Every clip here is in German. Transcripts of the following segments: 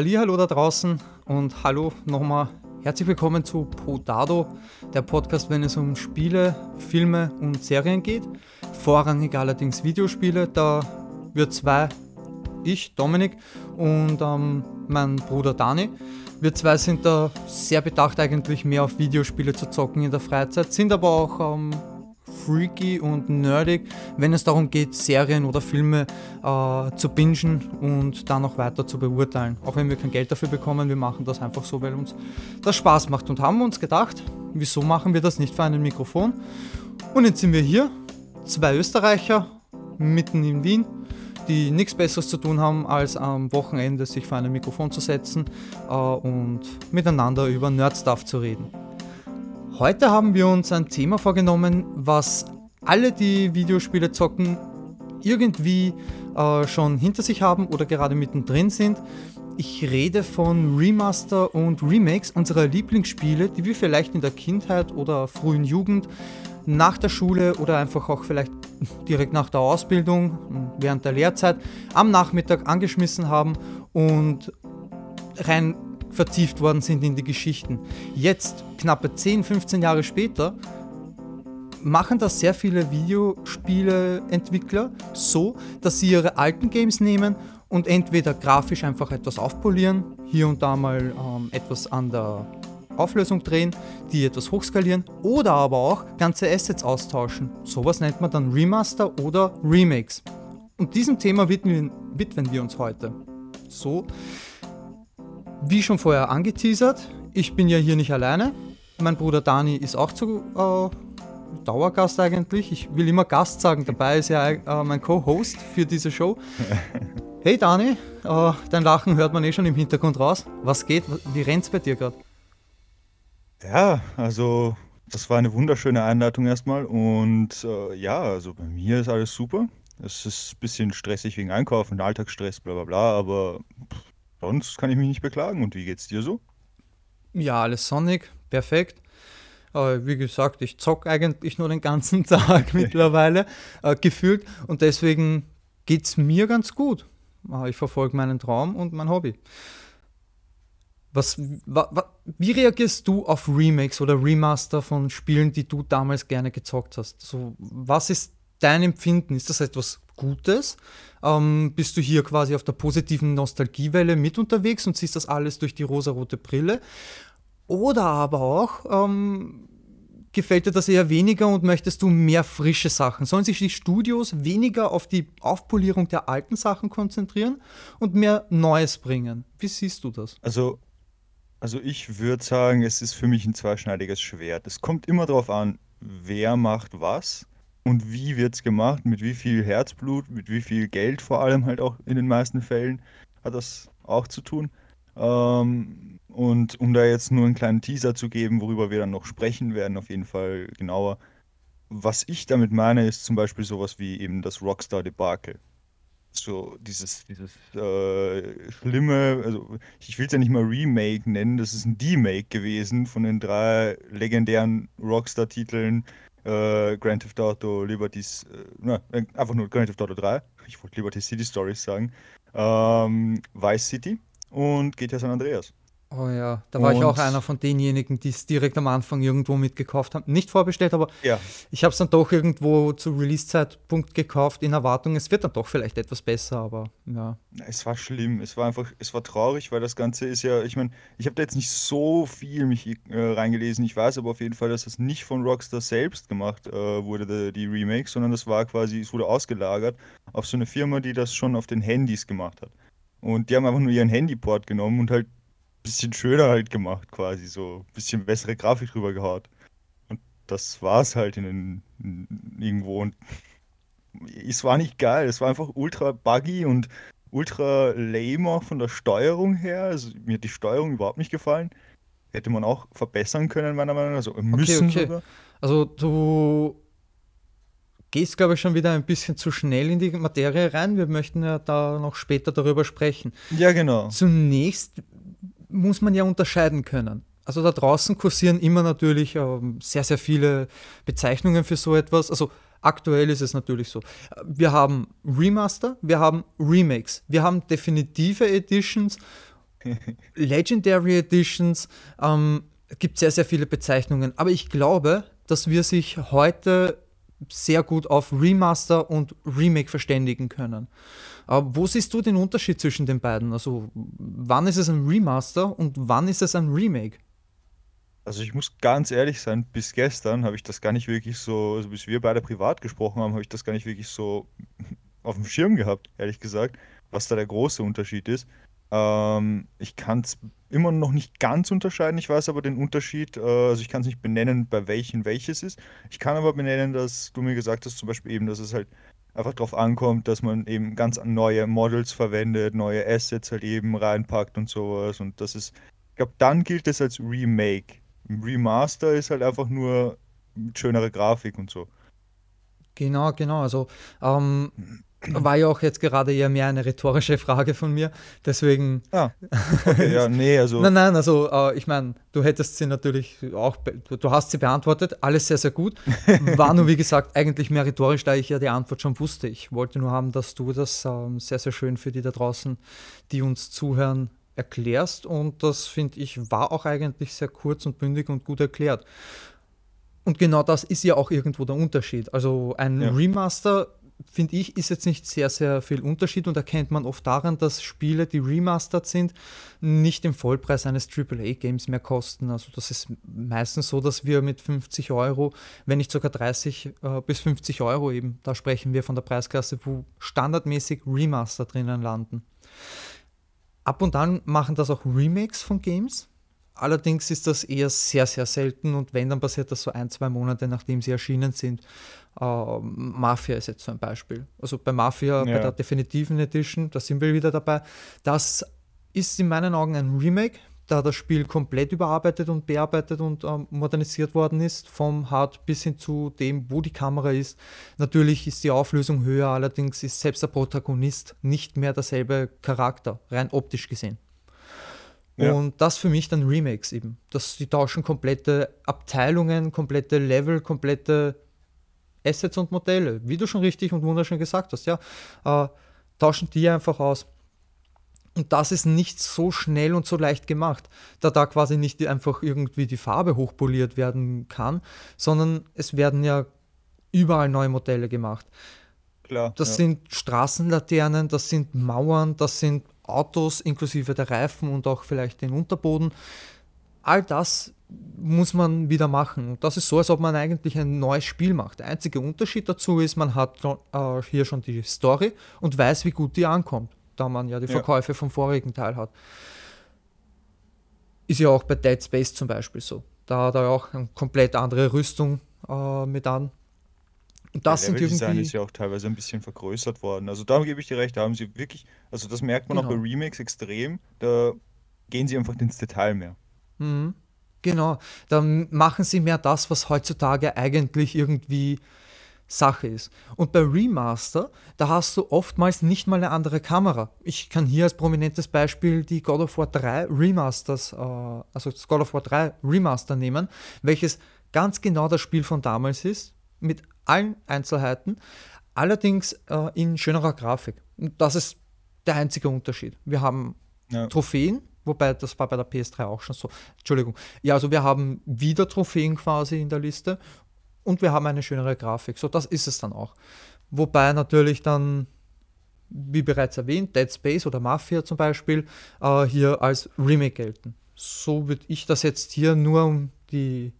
Hallo da draußen und hallo nochmal. Herzlich willkommen zu Podado, der Podcast, wenn es um Spiele, Filme und Serien geht. Vorrangig allerdings Videospiele. Da wir zwei, ich, Dominik und ähm, mein Bruder Dani, wir zwei sind da sehr bedacht eigentlich mehr auf Videospiele zu zocken in der Freizeit, sind aber auch ähm, freaky und nerdig, wenn es darum geht, Serien oder Filme äh, zu bingen und dann noch weiter zu beurteilen. Auch wenn wir kein Geld dafür bekommen, wir machen das einfach so, weil uns das Spaß macht und haben uns gedacht, wieso machen wir das nicht für ein Mikrofon? Und jetzt sind wir hier, zwei Österreicher mitten in Wien, die nichts Besseres zu tun haben, als am Wochenende sich vor ein Mikrofon zu setzen äh, und miteinander über Nerdstuff zu reden. Heute haben wir uns ein Thema vorgenommen, was alle, die Videospiele zocken, irgendwie äh, schon hinter sich haben oder gerade mittendrin sind. Ich rede von Remaster und Remakes unserer Lieblingsspiele, die wir vielleicht in der Kindheit oder frühen Jugend, nach der Schule oder einfach auch vielleicht direkt nach der Ausbildung, während der Lehrzeit, am Nachmittag angeschmissen haben und rein vertieft worden sind in die Geschichten. Jetzt, knappe 10, 15 Jahre später, machen das sehr viele Videospieleentwickler so, dass sie ihre alten Games nehmen und entweder grafisch einfach etwas aufpolieren, hier und da mal ähm, etwas an der Auflösung drehen, die etwas hochskalieren oder aber auch ganze Assets austauschen. Sowas nennt man dann Remaster oder Remakes. Und diesem Thema widmen, widmen wir uns heute. So, wie schon vorher angeteasert, ich bin ja hier nicht alleine. Mein Bruder Dani ist auch zu äh, Dauergast eigentlich. Ich will immer Gast sagen, dabei ist ja äh, mein Co-Host für diese Show. Hey Dani, äh, dein Lachen hört man eh schon im Hintergrund raus. Was geht? Wie rennt's bei dir gerade? Ja, also das war eine wunderschöne Einleitung erstmal und äh, ja, also bei mir ist alles super. Es ist ein bisschen stressig wegen Einkaufen, Alltagsstress, bla bla bla, aber pff, Sonst kann ich mich nicht beklagen. Und wie geht's dir so? Ja, alles sonnig, perfekt. Äh, wie gesagt, ich zock eigentlich nur den ganzen Tag mittlerweile äh, gefühlt und deswegen geht es mir ganz gut. Äh, ich verfolge meinen Traum und mein Hobby. Was, wa, wa, wie reagierst du auf Remakes oder Remaster von Spielen, die du damals gerne gezockt hast? So, was ist dein Empfinden? Ist das etwas Gutes? Ähm, bist du hier quasi auf der positiven Nostalgiewelle mit unterwegs und siehst das alles durch die rosarote Brille? Oder aber auch, ähm, gefällt dir das eher weniger und möchtest du mehr frische Sachen? Sollen sich die Studios weniger auf die Aufpolierung der alten Sachen konzentrieren und mehr Neues bringen? Wie siehst du das? Also, also ich würde sagen, es ist für mich ein zweischneidiges Schwert. Es kommt immer darauf an, wer macht was und wie wird es gemacht, mit wie viel Herzblut, mit wie viel Geld vor allem halt auch in den meisten Fällen hat das auch zu tun. Ähm, und um da jetzt nur einen kleinen Teaser zu geben, worüber wir dann noch sprechen werden, auf jeden Fall genauer. Was ich damit meine, ist zum Beispiel sowas wie eben das Rockstar-Debakel. So dieses, dieses äh, schlimme, also ich will es ja nicht mal Remake nennen, das ist ein Demake gewesen von den drei legendären Rockstar-Titeln äh, Grand Theft Auto, Liberties, äh, na, einfach nur Grand Theft Auto 3, ich wollte Liberty City Stories sagen, ähm, Vice City und GTA San Andreas. Oh ja, da war und ich auch einer von denjenigen, die es direkt am Anfang irgendwo mitgekauft haben. Nicht vorbestellt, aber ja. ich habe es dann doch irgendwo zu Release-Zeitpunkt gekauft, in Erwartung, es wird dann doch vielleicht etwas besser, aber ja. Es war schlimm, es war einfach, es war traurig, weil das Ganze ist ja, ich meine, ich habe da jetzt nicht so viel mich äh, reingelesen, ich weiß aber auf jeden Fall, dass das nicht von Rockstar selbst gemacht äh, wurde, die, die Remake, sondern das war quasi, es wurde ausgelagert auf so eine Firma, die das schon auf den Handys gemacht hat. Und die haben einfach nur ihren Handyport genommen und halt bisschen schöner halt gemacht, quasi so. Ein bisschen bessere Grafik drüber gehaut. Und das war es halt in, den, in, irgendwo. Und es war nicht geil. Es war einfach ultra buggy und ultra lame auch von der Steuerung her. Also mir hat die Steuerung überhaupt nicht gefallen. Hätte man auch verbessern können, meiner Meinung nach. Also müssen okay, okay. Also du gehst, glaube ich, schon wieder ein bisschen zu schnell in die Materie rein. Wir möchten ja da noch später darüber sprechen. Ja, genau. Zunächst muss man ja unterscheiden können. Also da draußen kursieren immer natürlich ähm, sehr, sehr viele Bezeichnungen für so etwas. Also aktuell ist es natürlich so. Wir haben Remaster, wir haben Remakes, wir haben definitive Editions Legendary Editions, ähm, gibt sehr, sehr viele Bezeichnungen. Aber ich glaube, dass wir sich heute sehr gut auf Remaster und Remake verständigen können. Aber wo siehst du den Unterschied zwischen den beiden? Also wann ist es ein Remaster und wann ist es ein Remake? Also ich muss ganz ehrlich sein, bis gestern habe ich das gar nicht wirklich so, also bis wir beide privat gesprochen haben, habe ich das gar nicht wirklich so auf dem Schirm gehabt, ehrlich gesagt, was da der große Unterschied ist. Ähm, ich kann es immer noch nicht ganz unterscheiden. Ich weiß aber den Unterschied, äh, also ich kann es nicht benennen, bei welchen welches ist. Ich kann aber benennen, dass du mir gesagt hast, zum Beispiel eben, dass es halt einfach darauf ankommt, dass man eben ganz neue Models verwendet, neue Assets halt eben reinpackt und sowas. Und das ist, ich glaube, dann gilt es als Remake. Remaster ist halt einfach nur schönere Grafik und so. Genau, genau. Also ähm, war ja auch jetzt gerade eher mehr eine rhetorische Frage von mir. Deswegen. Ah, okay, ja, nee, also. nein, nein, also äh, ich meine, du hättest sie natürlich auch, du hast sie beantwortet, alles sehr, sehr gut. War nur, wie gesagt, eigentlich mehr rhetorisch, da ich ja die Antwort schon wusste. Ich wollte nur haben, dass du das ähm, sehr, sehr schön für die da draußen, die uns zuhören, erklärst. Und das finde ich war auch eigentlich sehr kurz und bündig und gut erklärt. Und genau das ist ja auch irgendwo der Unterschied. Also ein ja. Remaster finde ich, ist jetzt nicht sehr, sehr viel Unterschied und erkennt man oft daran, dass Spiele, die remastered sind, nicht den Vollpreis eines AAA-Games mehr kosten. Also das ist meistens so, dass wir mit 50 Euro, wenn nicht sogar 30 äh, bis 50 Euro eben, da sprechen wir von der Preisklasse, wo standardmäßig Remaster drinnen landen. Ab und an machen das auch Remakes von Games. Allerdings ist das eher sehr, sehr selten und wenn, dann passiert das so ein, zwei Monate, nachdem sie erschienen sind. Uh, Mafia ist jetzt so ein Beispiel. Also bei Mafia, ja. bei der definitiven Edition, da sind wir wieder dabei. Das ist in meinen Augen ein Remake, da das Spiel komplett überarbeitet und bearbeitet und ähm, modernisiert worden ist, vom Hard bis hin zu dem, wo die Kamera ist. Natürlich ist die Auflösung höher, allerdings ist selbst der Protagonist nicht mehr derselbe Charakter, rein optisch gesehen. Ja. Und das für mich dann Remakes eben. Das, die tauschen komplette Abteilungen, komplette Level, komplette Assets und Modelle, wie du schon richtig und wunderschön gesagt hast, ja, äh, tauschen die einfach aus. Und das ist nicht so schnell und so leicht gemacht, da da quasi nicht einfach irgendwie die Farbe hochpoliert werden kann, sondern es werden ja überall neue Modelle gemacht. Klar. Das ja. sind Straßenlaternen, das sind Mauern, das sind Autos inklusive der Reifen und auch vielleicht den Unterboden. All das muss man wieder machen. Und das ist so, als ob man eigentlich ein neues Spiel macht. Der einzige Unterschied dazu ist, man hat äh, hier schon die Story und weiß, wie gut die ankommt, da man ja die Verkäufe ja. vom vorigen Teil hat. Ist ja auch bei Dead Space zum Beispiel so. Da hat er auch eine komplett andere Rüstung äh, mit an. Und das sind irgendwie. ist ja auch teilweise ein bisschen vergrößert worden. Also da gebe ich dir recht, da haben sie wirklich, also das merkt man genau. auch bei Remakes extrem, da gehen sie einfach ins Detail mehr. Mhm. Genau, dann machen sie mehr das, was heutzutage eigentlich irgendwie Sache ist. Und bei Remaster, da hast du oftmals nicht mal eine andere Kamera. Ich kann hier als prominentes Beispiel die God of War 3 Remasters, äh, also das God of War 3 Remaster nehmen, welches ganz genau das Spiel von damals ist, mit allen Einzelheiten, allerdings äh, in schönerer Grafik. Und das ist der einzige Unterschied. Wir haben ja. Trophäen, wobei das war bei der PS3 auch schon so. Entschuldigung. Ja, also wir haben wieder Trophäen quasi in der Liste und wir haben eine schönere Grafik. So, das ist es dann auch. Wobei natürlich dann, wie bereits erwähnt, Dead Space oder Mafia zum Beispiel äh, hier als Remake gelten. So würde ich das jetzt hier nur um die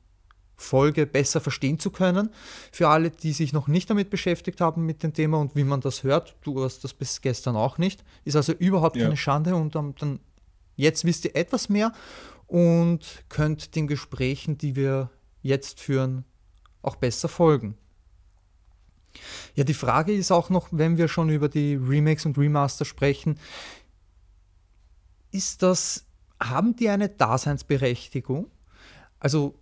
Folge besser verstehen zu können. Für alle, die sich noch nicht damit beschäftigt haben mit dem Thema und wie man das hört, du hast das bis gestern auch nicht, ist also überhaupt ja. keine Schande und um, dann jetzt wisst ihr etwas mehr und könnt den Gesprächen, die wir jetzt führen, auch besser folgen. Ja, die Frage ist auch noch, wenn wir schon über die Remakes und Remaster sprechen, ist das, haben die eine Daseinsberechtigung? Also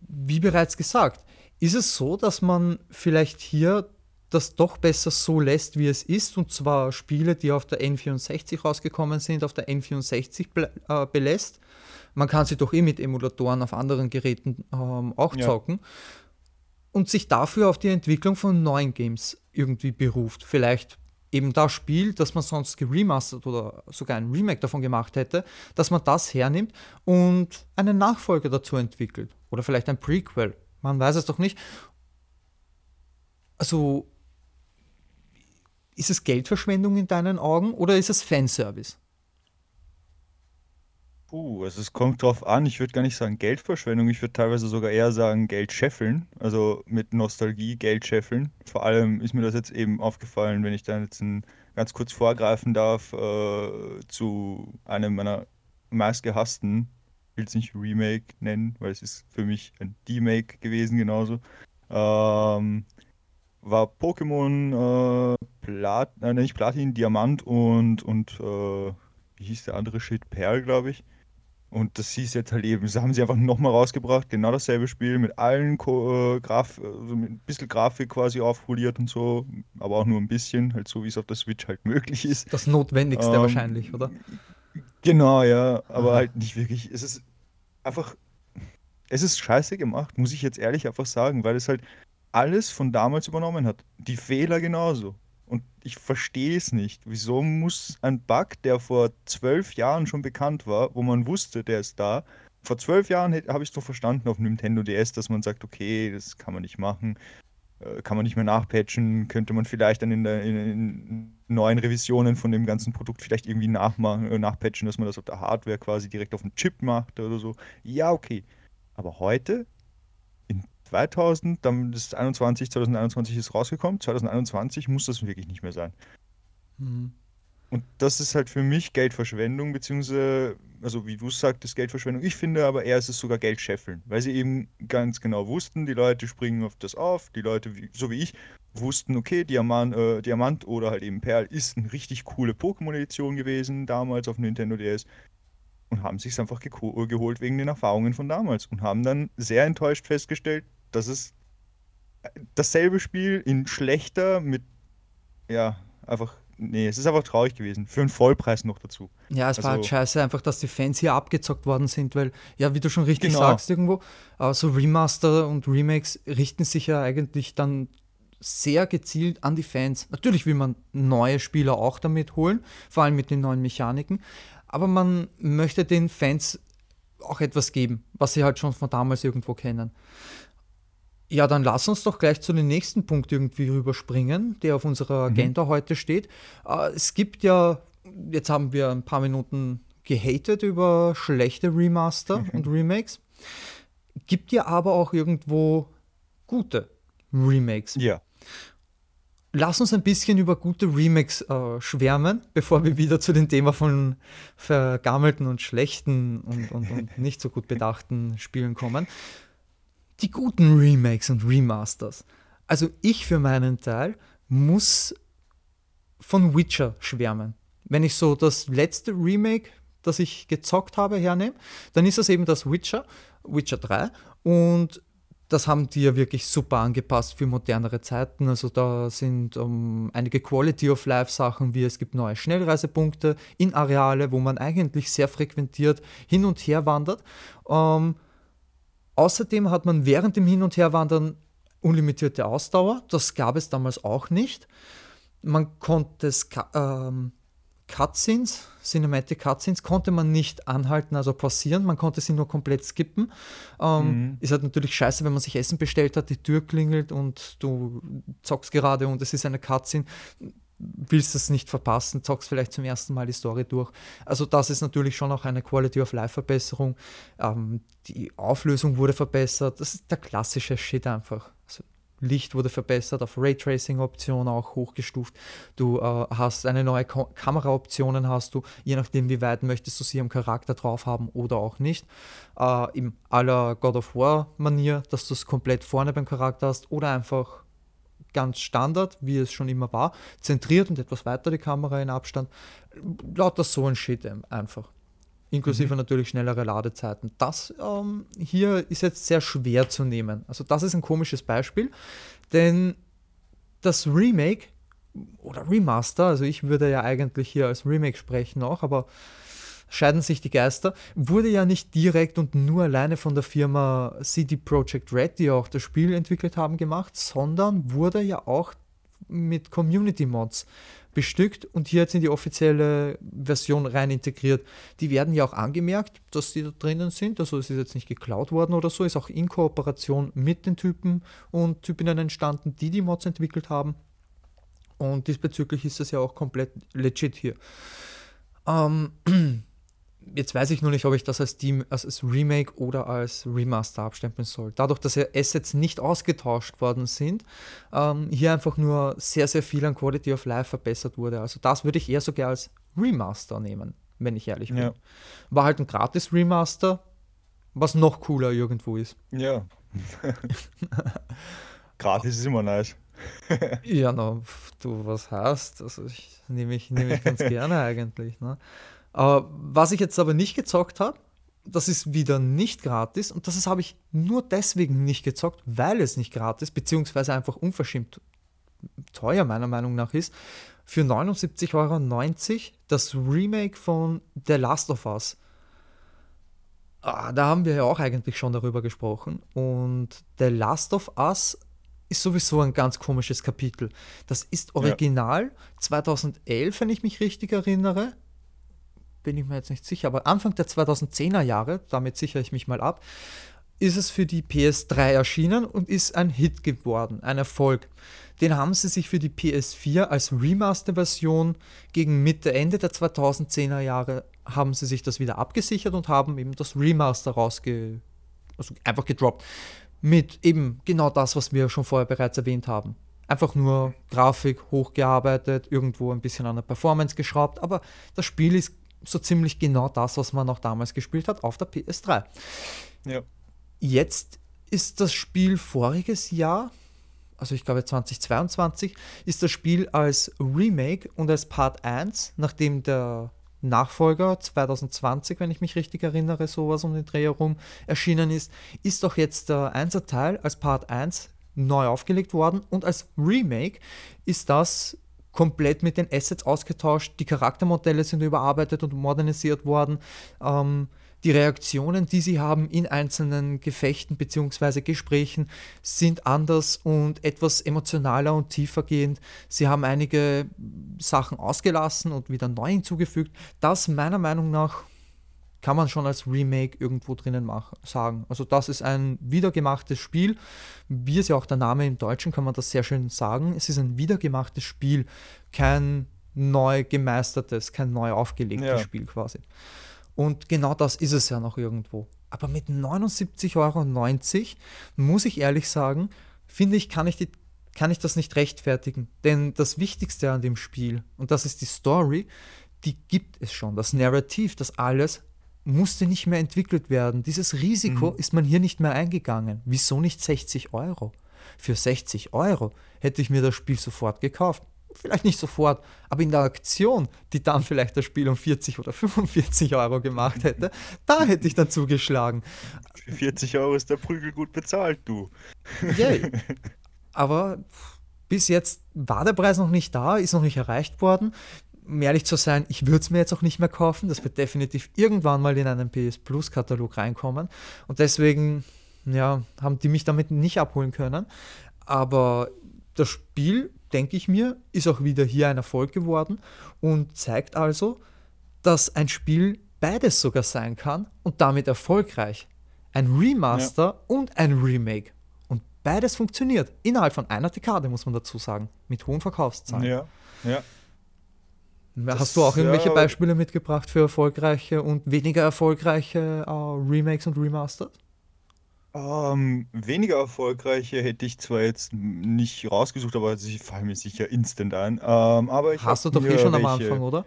wie bereits gesagt, ist es so, dass man vielleicht hier das doch besser so lässt, wie es ist, und zwar Spiele, die auf der N64 rausgekommen sind, auf der N64 äh, belässt. Man kann sie doch eh mit Emulatoren auf anderen Geräten ähm, auch ja. zocken. Und sich dafür auf die Entwicklung von neuen Games irgendwie beruft. Vielleicht eben das Spiel, das man sonst geremastert oder sogar ein Remake davon gemacht hätte, dass man das hernimmt und einen Nachfolger dazu entwickelt. Oder vielleicht ein Prequel. Man weiß es doch nicht. Also, ist es Geldverschwendung in deinen Augen oder ist es Fanservice? Puh, also es kommt drauf an. Ich würde gar nicht sagen Geldverschwendung. Ich würde teilweise sogar eher sagen Geld scheffeln. Also mit Nostalgie Geld scheffeln. Vor allem ist mir das jetzt eben aufgefallen, wenn ich da jetzt ein, ganz kurz vorgreifen darf, äh, zu einem meiner meistgehassten, ich will es nicht Remake nennen, weil es ist für mich ein Demake gewesen genauso. Ähm, war Pokémon äh, Plat, äh, nicht Platin, Diamant und, und äh, wie hieß der andere Shit? Perl, glaube ich. Und das hieß jetzt halt eben, das haben sie einfach nochmal rausgebracht, genau dasselbe Spiel mit allen Ko äh, Graf, also mit ein bisschen Grafik quasi aufpoliert und so, aber auch nur ein bisschen, halt so wie es auf der Switch halt möglich ist. Das Notwendigste ähm, wahrscheinlich, oder? Genau, ja, aber Aha. halt nicht wirklich. Es ist einfach, es ist scheiße gemacht, muss ich jetzt ehrlich einfach sagen, weil es halt alles von damals übernommen hat. Die Fehler genauso. Und ich verstehe es nicht. Wieso muss ein Bug, der vor zwölf Jahren schon bekannt war, wo man wusste, der ist da, vor zwölf Jahren habe ich es doch verstanden auf Nintendo DS, dass man sagt, okay, das kann man nicht machen, äh, kann man nicht mehr nachpatchen, könnte man vielleicht dann in, der, in, neuen Revisionen von dem ganzen Produkt vielleicht irgendwie nachmachen, äh, nachpatchen, dass man das auf der Hardware quasi direkt auf dem Chip macht oder so. Ja, okay. Aber heute 2000, dann ist 21, 2021 ist rausgekommen, 2021 muss das wirklich nicht mehr sein. Mhm. Und das ist halt für mich Geldverschwendung, beziehungsweise, also wie du sagtest, Geldverschwendung. Ich finde aber eher, ist es sogar Geldscheffeln, weil sie eben ganz genau wussten, die Leute springen auf das auf, die Leute, so wie ich, wussten, okay, Diamant, äh, Diamant oder halt eben Perl ist eine richtig coole Pokémon-Edition gewesen, damals auf Nintendo DS und haben sich einfach geholt wegen den Erfahrungen von damals und haben dann sehr enttäuscht festgestellt, das ist dasselbe Spiel in schlechter mit, ja, einfach, nee, es ist einfach traurig gewesen. Für einen Vollpreis noch dazu. Ja, es also, war halt scheiße einfach, dass die Fans hier abgezockt worden sind, weil, ja, wie du schon richtig genau. sagst irgendwo, äh, so Remaster und Remakes richten sich ja eigentlich dann sehr gezielt an die Fans. Natürlich will man neue Spieler auch damit holen, vor allem mit den neuen Mechaniken, aber man möchte den Fans auch etwas geben, was sie halt schon von damals irgendwo kennen. Ja, dann lass uns doch gleich zu dem nächsten Punkt irgendwie rüberspringen, der auf unserer mhm. Agenda mhm. heute steht. Äh, es gibt ja, jetzt haben wir ein paar Minuten gehatet über schlechte Remaster mhm. und Remakes. Gibt ja aber auch irgendwo gute Remakes. Ja. Lass uns ein bisschen über gute Remakes äh, schwärmen, bevor wir wieder zu dem Thema von vergammelten und schlechten und, und, und nicht so gut bedachten Spielen kommen die guten Remakes und Remasters. Also ich für meinen Teil muss von Witcher schwärmen. Wenn ich so das letzte Remake, das ich gezockt habe, hernehme, dann ist das eben das Witcher, Witcher 3. Und das haben die ja wirklich super angepasst für modernere Zeiten. Also da sind um, ähm, einige Quality of Life Sachen, wie es gibt neue Schnellreisepunkte in Areale, wo man eigentlich sehr frequentiert hin und her wandert. Ähm, Außerdem hat man während dem Hin- und Herwandern unlimitierte Ausdauer. Das gab es damals auch nicht. Man konnte ähm, Cutscenes, Cinematic Cutscenes, konnte man nicht anhalten, also passieren. Man konnte sie nur komplett skippen. Ähm, mhm. Ist halt natürlich scheiße, wenn man sich Essen bestellt hat, die Tür klingelt und du zockst gerade und es ist eine Cutscene willst es nicht verpassen, zockst vielleicht zum ersten Mal die Story durch. Also das ist natürlich schon auch eine Quality of Life Verbesserung. Ähm, die Auflösung wurde verbessert. Das ist der klassische Shit einfach. Also Licht wurde verbessert, auf Raytracing-Option auch hochgestuft. Du äh, hast eine neue Ko Kameraoptionen hast du, je nachdem wie weit möchtest du sie am Charakter drauf haben oder auch nicht. Äh, Im aller God of War Manier, dass du es komplett vorne beim Charakter hast oder einfach ganz Standard, wie es schon immer war, zentriert und etwas weiter die Kamera in Abstand. Lauter so ein Shit einfach. Inklusive mhm. natürlich schnellere Ladezeiten. Das ähm, hier ist jetzt sehr schwer zu nehmen. Also das ist ein komisches Beispiel, denn das Remake oder Remaster, also ich würde ja eigentlich hier als Remake sprechen auch, aber scheiden sich die Geister, wurde ja nicht direkt und nur alleine von der Firma CD Projekt Red, die auch das Spiel entwickelt haben, gemacht, sondern wurde ja auch mit Community Mods bestückt und hier jetzt in die offizielle Version rein integriert. Die werden ja auch angemerkt, dass die da drinnen sind. Also es ist jetzt nicht geklaut worden oder so, ist auch in Kooperation mit den Typen und Typinnen entstanden, die die Mods entwickelt haben. Und diesbezüglich ist das ja auch komplett legit hier. Ähm, jetzt weiß ich nur nicht, ob ich das als, Team, als Remake oder als Remaster abstempeln soll. Dadurch, dass ja Assets nicht ausgetauscht worden sind, ähm, hier einfach nur sehr, sehr viel an Quality of Life verbessert wurde. Also das würde ich eher sogar als Remaster nehmen, wenn ich ehrlich bin. Ja. War halt ein gratis Remaster, was noch cooler irgendwo ist. Ja. gratis ist immer nice. ja, no, du was hast, also ich nehme ich, nehm ich ganz gerne eigentlich. Ne? Uh, was ich jetzt aber nicht gezockt habe, das ist wieder nicht gratis und das habe ich nur deswegen nicht gezockt, weil es nicht gratis, beziehungsweise einfach unverschämt teuer meiner Meinung nach ist. Für 79,90 Euro das Remake von The Last of Us. Ah, da haben wir ja auch eigentlich schon darüber gesprochen. Und The Last of Us ist sowieso ein ganz komisches Kapitel. Das ist original ja. 2011, wenn ich mich richtig erinnere bin ich mir jetzt nicht sicher, aber Anfang der 2010er Jahre, damit sichere ich mich mal ab, ist es für die PS3 erschienen und ist ein Hit geworden, ein Erfolg. Den haben sie sich für die PS4 als Remaster-Version gegen Mitte, Ende der 2010er Jahre haben sie sich das wieder abgesichert und haben eben das Remaster rausge... also einfach gedroppt. Mit eben genau das, was wir schon vorher bereits erwähnt haben. Einfach nur Grafik hochgearbeitet, irgendwo ein bisschen an der Performance geschraubt, aber das Spiel ist so ziemlich genau das, was man auch damals gespielt hat auf der PS3. Ja. Jetzt ist das Spiel voriges Jahr, also ich glaube 2022, ist das Spiel als Remake und als Part 1, nachdem der Nachfolger 2020, wenn ich mich richtig erinnere, sowas um den Dreh herum erschienen ist, ist doch jetzt der 1er Teil als Part 1 neu aufgelegt worden und als Remake ist das komplett mit den Assets ausgetauscht, die Charaktermodelle sind überarbeitet und modernisiert worden. Ähm, die Reaktionen, die sie haben in einzelnen Gefechten bzw. Gesprächen, sind anders und etwas emotionaler und tiefer gehend. Sie haben einige Sachen ausgelassen und wieder neu hinzugefügt. Das meiner Meinung nach kann man schon als Remake irgendwo drinnen machen, sagen. Also das ist ein wiedergemachtes Spiel. Wie es ja auch der Name im Deutschen kann man das sehr schön sagen. Es ist ein wiedergemachtes Spiel, kein neu gemeistertes, kein neu aufgelegtes ja. Spiel quasi. Und genau das ist es ja noch irgendwo. Aber mit 79,90 Euro muss ich ehrlich sagen, finde ich, kann ich, die, kann ich das nicht rechtfertigen. Denn das Wichtigste an dem Spiel, und das ist die Story, die gibt es schon. Das Narrativ, das alles musste nicht mehr entwickelt werden. Dieses Risiko mhm. ist man hier nicht mehr eingegangen. Wieso nicht 60 Euro? Für 60 Euro hätte ich mir das Spiel sofort gekauft. Vielleicht nicht sofort, aber in der Aktion, die dann vielleicht das Spiel um 40 oder 45 Euro gemacht hätte, da hätte ich dann zugeschlagen. Für 40 Euro ist der Prügel gut bezahlt, du. Yay. Aber bis jetzt war der Preis noch nicht da, ist noch nicht erreicht worden um ehrlich zu sein, ich würde es mir jetzt auch nicht mehr kaufen. Das wird definitiv irgendwann mal in einen PS Plus Katalog reinkommen. Und deswegen, ja, haben die mich damit nicht abholen können. Aber das Spiel, denke ich mir, ist auch wieder hier ein Erfolg geworden und zeigt also, dass ein Spiel beides sogar sein kann und damit erfolgreich. Ein Remaster ja. und ein Remake. Und beides funktioniert. Innerhalb von einer Dekade, muss man dazu sagen. Mit hohen Verkaufszahlen. Ja, ja. Das, Hast du auch irgendwelche ja, Beispiele mitgebracht für erfolgreiche und weniger erfolgreiche uh, Remakes und Remasters? Ähm, weniger erfolgreiche hätte ich zwar jetzt nicht rausgesucht, aber sie fallen mir sicher instant ein. Ähm, aber Hast du doch eh schon welche... am Anfang, oder?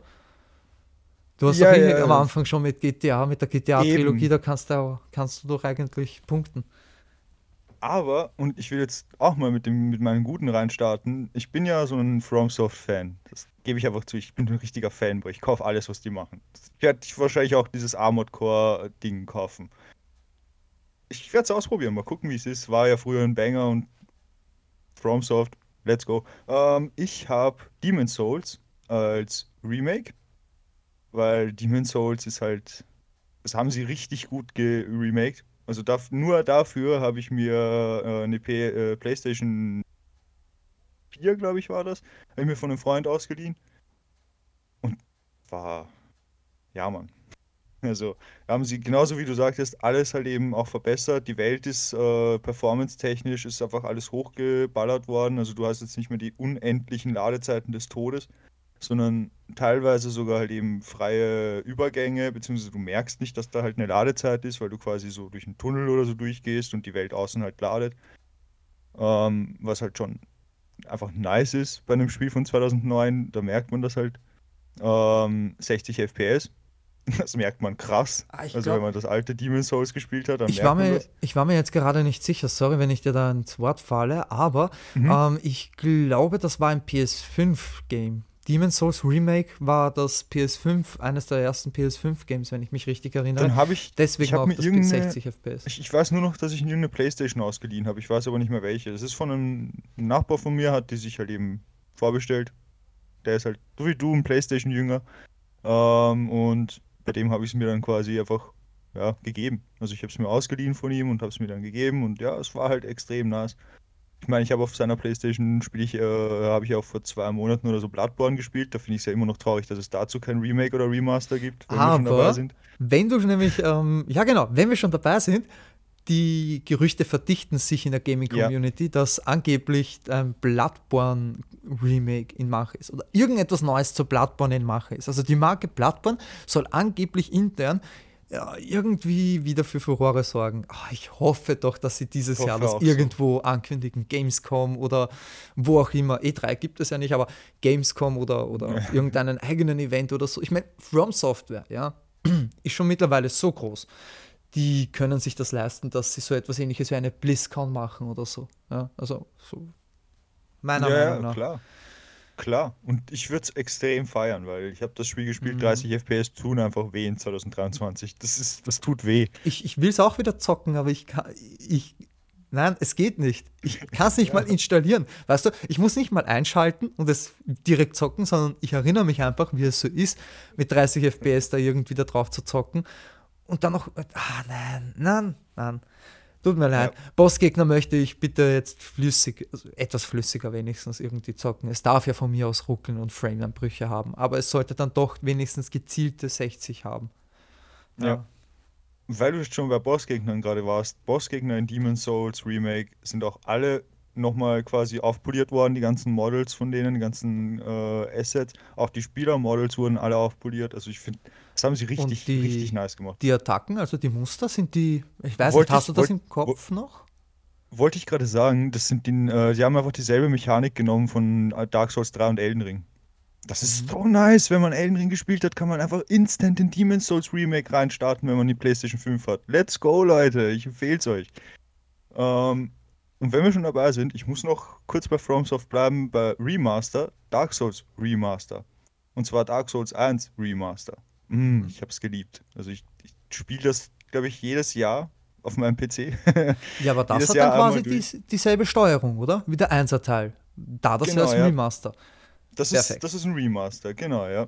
Du hast ja, doch eh ja, am Anfang schon mit GTA, mit der GTA-Trilogie, da kannst du, kannst du doch eigentlich punkten. Aber, und ich will jetzt auch mal mit, dem, mit meinem Guten reinstarten, ich bin ja so ein FromSoft-Fan. Das gebe ich einfach zu. Ich bin ein richtiger Fanboy. Ich kaufe alles, was die machen. Ich werde wahrscheinlich auch dieses Armored Core-Ding kaufen. Ich werde es ausprobieren, mal gucken, wie es ist. War ja früher ein Banger und FromSoft, let's go. Ähm, ich habe Demon's Souls als Remake, weil Demon's Souls ist halt, das haben sie richtig gut geremaked also darf, nur dafür habe ich mir äh, eine P äh, PlayStation 4, glaube ich, war das, habe ich mir von einem Freund ausgeliehen. war, ja, Mann. Also haben sie, genauso wie du sagtest, alles halt eben auch verbessert. Die Welt ist äh, performance-technisch, ist einfach alles hochgeballert worden. Also du hast jetzt nicht mehr die unendlichen Ladezeiten des Todes, sondern teilweise sogar halt eben freie Übergänge, beziehungsweise du merkst nicht, dass da halt eine Ladezeit ist, weil du quasi so durch einen Tunnel oder so durchgehst und die Welt außen halt ladet. Ähm, was halt schon einfach nice ist bei einem Spiel von 2009, da merkt man das halt. Ähm, 60 FPS Das merkt man krass. Ah, also glaub, wenn man das alte Demon's Souls gespielt hat, dann ich merkt war man mir, das. Ich war mir jetzt gerade nicht sicher, sorry, wenn ich dir da ins Wort falle, aber mhm. ähm, ich glaube, das war ein PS5-Game. Demon's Souls Remake war das PS5, eines der ersten PS5-Games, wenn ich mich richtig erinnere. Dann habe ich deswegen ich hab mir das bis 60 FPS. Ich, ich, weiß nur noch, dass ich irgendeine Playstation ausgeliehen habe. Ich weiß aber nicht mehr welche. Das ist von einem Nachbar von mir, hat die sich halt eben vorbestellt. Der ist halt so wie du ein Playstation-Jünger. Ähm, und bei dem habe ich es mir dann quasi einfach ja, gegeben. Also ich habe es mir ausgeliehen von ihm und habe es mir dann gegeben und ja, es war halt extrem nice. Ich meine, ich habe auf seiner Playstation spiele ich, äh, habe ich auch vor zwei Monaten oder so Bloodborne gespielt. Da finde ich es ja immer noch traurig, dass es dazu kein Remake oder Remaster gibt, wenn Aber, wir schon dabei sind. Wenn du nämlich, ähm, ja genau, wenn wir schon dabei sind, die Gerüchte verdichten sich in der Gaming-Community, ja. dass angeblich ein Bloodborne-Remake in Mache ist oder irgendetwas Neues zu Bloodborne in Mache ist. Also die Marke Bloodborne soll angeblich intern ja, irgendwie wieder für Furore sorgen. Oh, ich hoffe doch, dass sie dieses Jahr das irgendwo so. ankündigen. Gamescom oder wo auch immer. E3 gibt es ja nicht, aber Gamescom oder, oder ja. irgendeinen eigenen Event oder so. Ich meine, From Software, ja, ist schon mittlerweile so groß die können sich das leisten, dass sie so etwas ähnliches wie eine BlizzCon machen oder so. Ja, also so meiner ja, Meinung nach. Ja, klar. Klar, und ich würde es extrem feiern, weil ich habe das Spiel gespielt, mhm. 30 FPS tun einfach weh in 2023. Das ist, das tut weh. Ich, ich will es auch wieder zocken, aber ich kann, ich, nein, es geht nicht. Ich kann es nicht ja. mal installieren. Weißt du, ich muss nicht mal einschalten und es direkt zocken, sondern ich erinnere mich einfach, wie es so ist, mit 30 FPS da irgendwie da drauf zu zocken und dann noch, ah nein, nein, nein. Tut mir leid. Ja. Bossgegner möchte ich bitte jetzt flüssig, also etwas flüssiger wenigstens irgendwie zocken. Es darf ja von mir aus ruckeln und Frameanbrüche haben, aber es sollte dann doch wenigstens gezielte 60 haben. Ja. ja. Weil du schon bei Bossgegnern gerade warst, Bossgegner in Demon's Souls Remake sind auch alle nochmal quasi aufpoliert worden, die ganzen Models von denen, die ganzen äh, Assets. Auch die Spieler-Models wurden alle aufpoliert. Also ich finde, das haben sie richtig, die, richtig nice gemacht. Die Attacken, also die Muster, sind die, ich weiß wollte nicht, hast ich, du das wollt, im Kopf noch? Wollte ich gerade sagen, das sind die, äh, sie haben einfach dieselbe Mechanik genommen von äh, Dark Souls 3 und Elden Ring. Das ist mhm. so nice, wenn man Elden Ring gespielt hat, kann man einfach instant in Demon's Souls Remake reinstarten, wenn man die PlayStation 5 hat. Let's go, Leute, ich empfehle es euch. Ähm, und wenn wir schon dabei sind, ich muss noch kurz bei FromSoft bleiben, bei Remaster, Dark Souls Remaster. Und zwar Dark Souls 1 Remaster. Mm, ich habe es geliebt. Also ich, ich spiele das, glaube ich, jedes Jahr auf meinem PC. ja, aber das hat dann quasi die, dieselbe Steuerung, oder? Wie der 1er Teil. Da das genau, ja. Remaster. Das ist, das ist ein Remaster, genau, ja.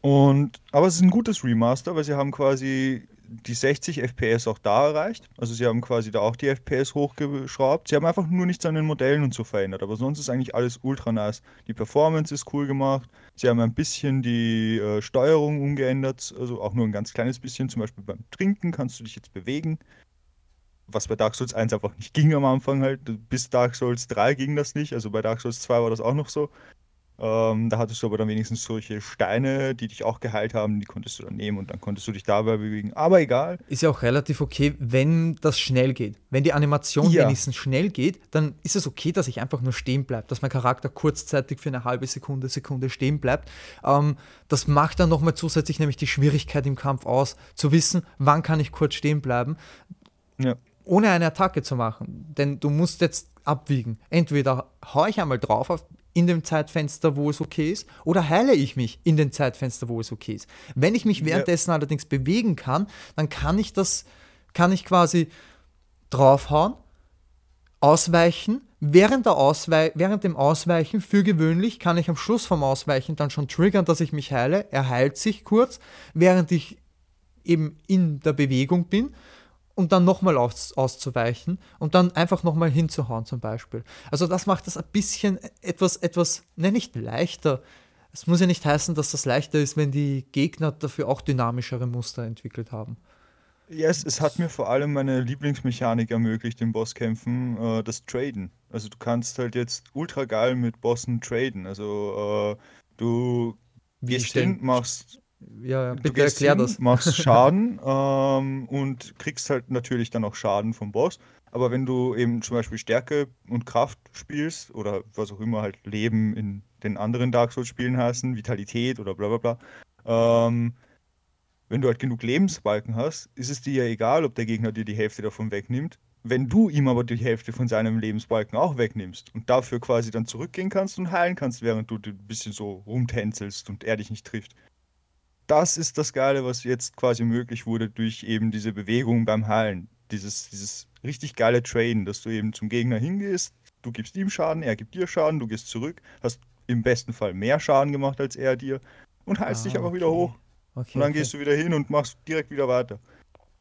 Und, aber es ist ein gutes Remaster, weil sie haben quasi die 60 FPS auch da erreicht. Also sie haben quasi da auch die FPS hochgeschraubt. Sie haben einfach nur nichts an den Modellen und so verändert. Aber sonst ist eigentlich alles ultra nice. Die Performance ist cool gemacht. Sie haben ein bisschen die äh, Steuerung umgeändert. Also auch nur ein ganz kleines bisschen. Zum Beispiel beim Trinken kannst du dich jetzt bewegen. Was bei Dark Souls 1 einfach nicht ging am Anfang halt. Bis Dark Souls 3 ging das nicht. Also bei Dark Souls 2 war das auch noch so. Ähm, da hattest du aber dann wenigstens solche Steine, die dich auch geheilt haben, die konntest du dann nehmen und dann konntest du dich dabei bewegen. Aber egal. Ist ja auch relativ okay, wenn das schnell geht. Wenn die Animation ja. wenigstens schnell geht, dann ist es okay, dass ich einfach nur stehen bleibe, dass mein Charakter kurzzeitig für eine halbe Sekunde, Sekunde stehen bleibt. Ähm, das macht dann nochmal zusätzlich nämlich die Schwierigkeit im Kampf aus, zu wissen, wann kann ich kurz stehen bleiben. Ja ohne eine Attacke zu machen. Denn du musst jetzt abwiegen. Entweder hau ich einmal drauf auf in dem Zeitfenster, wo es okay ist, oder heile ich mich in dem Zeitfenster, wo es okay ist. Wenn ich mich währenddessen ja. allerdings bewegen kann, dann kann ich das, kann ich quasi draufhauen, ausweichen. Während, der Auswei während dem Ausweichen, für gewöhnlich, kann ich am Schluss vom Ausweichen dann schon triggern, dass ich mich heile. Er heilt sich kurz, während ich eben in der Bewegung bin und dann nochmal aus, auszuweichen und dann einfach nochmal hinzuhauen zum Beispiel. Also das macht das ein bisschen etwas, etwas, ne, nicht leichter, es muss ja nicht heißen, dass das leichter ist, wenn die Gegner dafür auch dynamischere Muster entwickelt haben. Ja, es, es hat mir vor allem meine Lieblingsmechanik ermöglicht im Bosskämpfen, äh, das Traden. Also du kannst halt jetzt ultra geil mit Bossen traden. Also äh, du Wie gehst hin, machst, Ja, du bitte gehst erklär hin, das. machst Schaden ähm, und kriegst halt natürlich dann auch Schaden vom Boss. Aber wenn du eben zum Beispiel Stärke und Kraft spielst oder was auch immer halt Leben in den anderen Dark Souls Spielen heißen, Vitalität oder bla bla bla, ähm, wenn du halt genug Lebensbalken hast, ist es dir ja egal, ob der Gegner dir die Hälfte davon wegnimmt. Wenn du ihm aber die Hälfte von seinem Lebensbalken auch wegnimmst und dafür quasi dann zurückgehen kannst und heilen kannst, während du ein bisschen so rumtänzelst und er dich nicht trifft. Das ist das Geile, was jetzt quasi möglich wurde durch eben diese Bewegung beim Heilen. Dieses, dieses richtig geile Traden, dass du eben zum Gegner hingehst, du gibst ihm Schaden, er gibt dir Schaden, du gehst zurück, hast im besten Fall mehr Schaden gemacht als er dir und heilst dich Ah, einfach wieder okay. hoch. Okay, Und dann okay. gehst du wieder hin und machst direkt wieder weiter.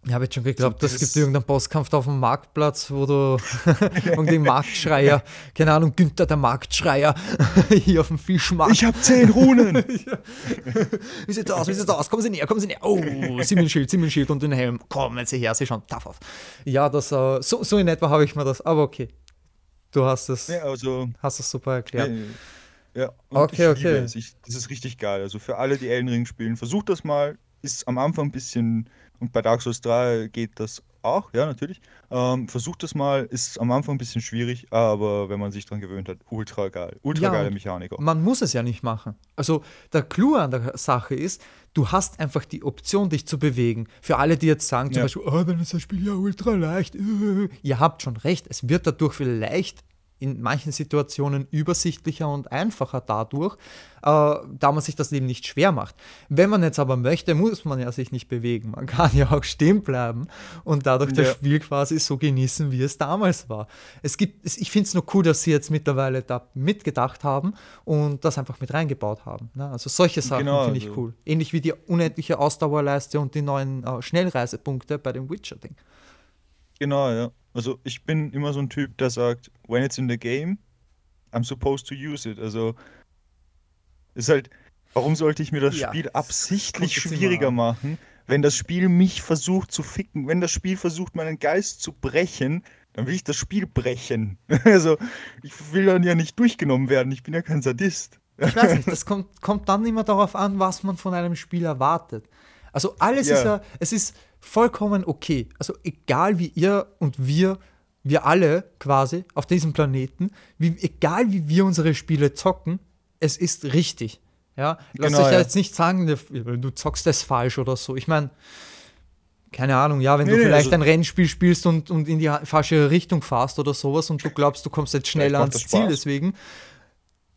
Ich habe jetzt schon geglaubt, es gibt irgendeinen Bosskampf auf dem Marktplatz, wo du irgendein Marktschreier, keine Ahnung, Günther der Marktschreier, hier auf dem Fischmarkt. Ich habe zehn Runen! Wie sieht's aus? Wie sieht's aus? Kommen Sie näher, kommen Sie näher. Oh, Simmelschild, Simmelschild und den Helm. Kommen Sie her, Sie schauen tough aus. Ja, das, äh, so, so in etwa habe ich mir das, aber okay. Du hast es, ja, also, hast es super erklärt. nee, ja. Und Okay, okay. Ich, das ist richtig geil. Also für alle, die Elden Ring spielen, versucht das mal. Ist am Anfang ein bisschen, und bei Dark Souls 3 geht das auch, ja, natürlich. Ähm, versucht das mal, ist am Anfang ein bisschen schwierig, aber wenn man sich dran gewöhnt hat, ultra geil. Ultra Ja, geile Mechanik auch. Man muss es ja nicht machen. Also der Clou an der Sache ist, du hast einfach die Option, dich zu bewegen. Für alle, die jetzt sagen zum Ja. Beispiel, oh, dann ist das Spiel ja ultra leicht. Ihr habt schon recht, es wird dadurch vielleicht in manchen Situationen übersichtlicher und einfacher dadurch, äh, da man sich das Leben nicht schwer macht. Wenn man jetzt aber möchte, muss man ja sich nicht bewegen. Man kann ja auch stehen bleiben und dadurch das Ja. Spiel quasi so genießen, wie es damals war. Es gibt, ich finde es nur cool, dass sie jetzt mittlerweile da mitgedacht haben und das einfach mit reingebaut haben. Ne? Also solche Sachen Genau, finde ich also- cool. Ähnlich wie die unendliche Ausdauerleiste und die neuen äh, Schnellreisepunkte bei dem Witcher-Ding. Genau, ja. Also ich bin immer so ein Typ, der sagt, when it's in the game, I'm supposed to use it. Also ist halt, warum sollte ich mir das Ja, Spiel absichtlich schwieriger machen, wenn das Spiel mich versucht zu ficken, wenn das Spiel versucht, meinen Geist zu brechen, dann will ich das Spiel brechen. Also ich will dann ja nicht durchgenommen werden, ich bin ja kein Sadist. Ich weiß nicht, das kommt, kommt dann immer darauf an, was man von einem Spiel erwartet. Also alles ist Ja. ja, es ist vollkommen okay. Also egal wie ihr und wir, wir alle quasi auf diesem Planeten, wie, egal wie wir unsere Spiele zocken, es ist richtig. Ja, lass Genau, euch ja jetzt nicht sagen, du zockst das falsch oder so. Ich meine, keine Ahnung, ja, wenn Nee, du vielleicht also- ein Rennspiel spielst und, und in die falsche Richtung fährst oder sowas und du glaubst, du kommst jetzt schneller ans Ziel deswegen,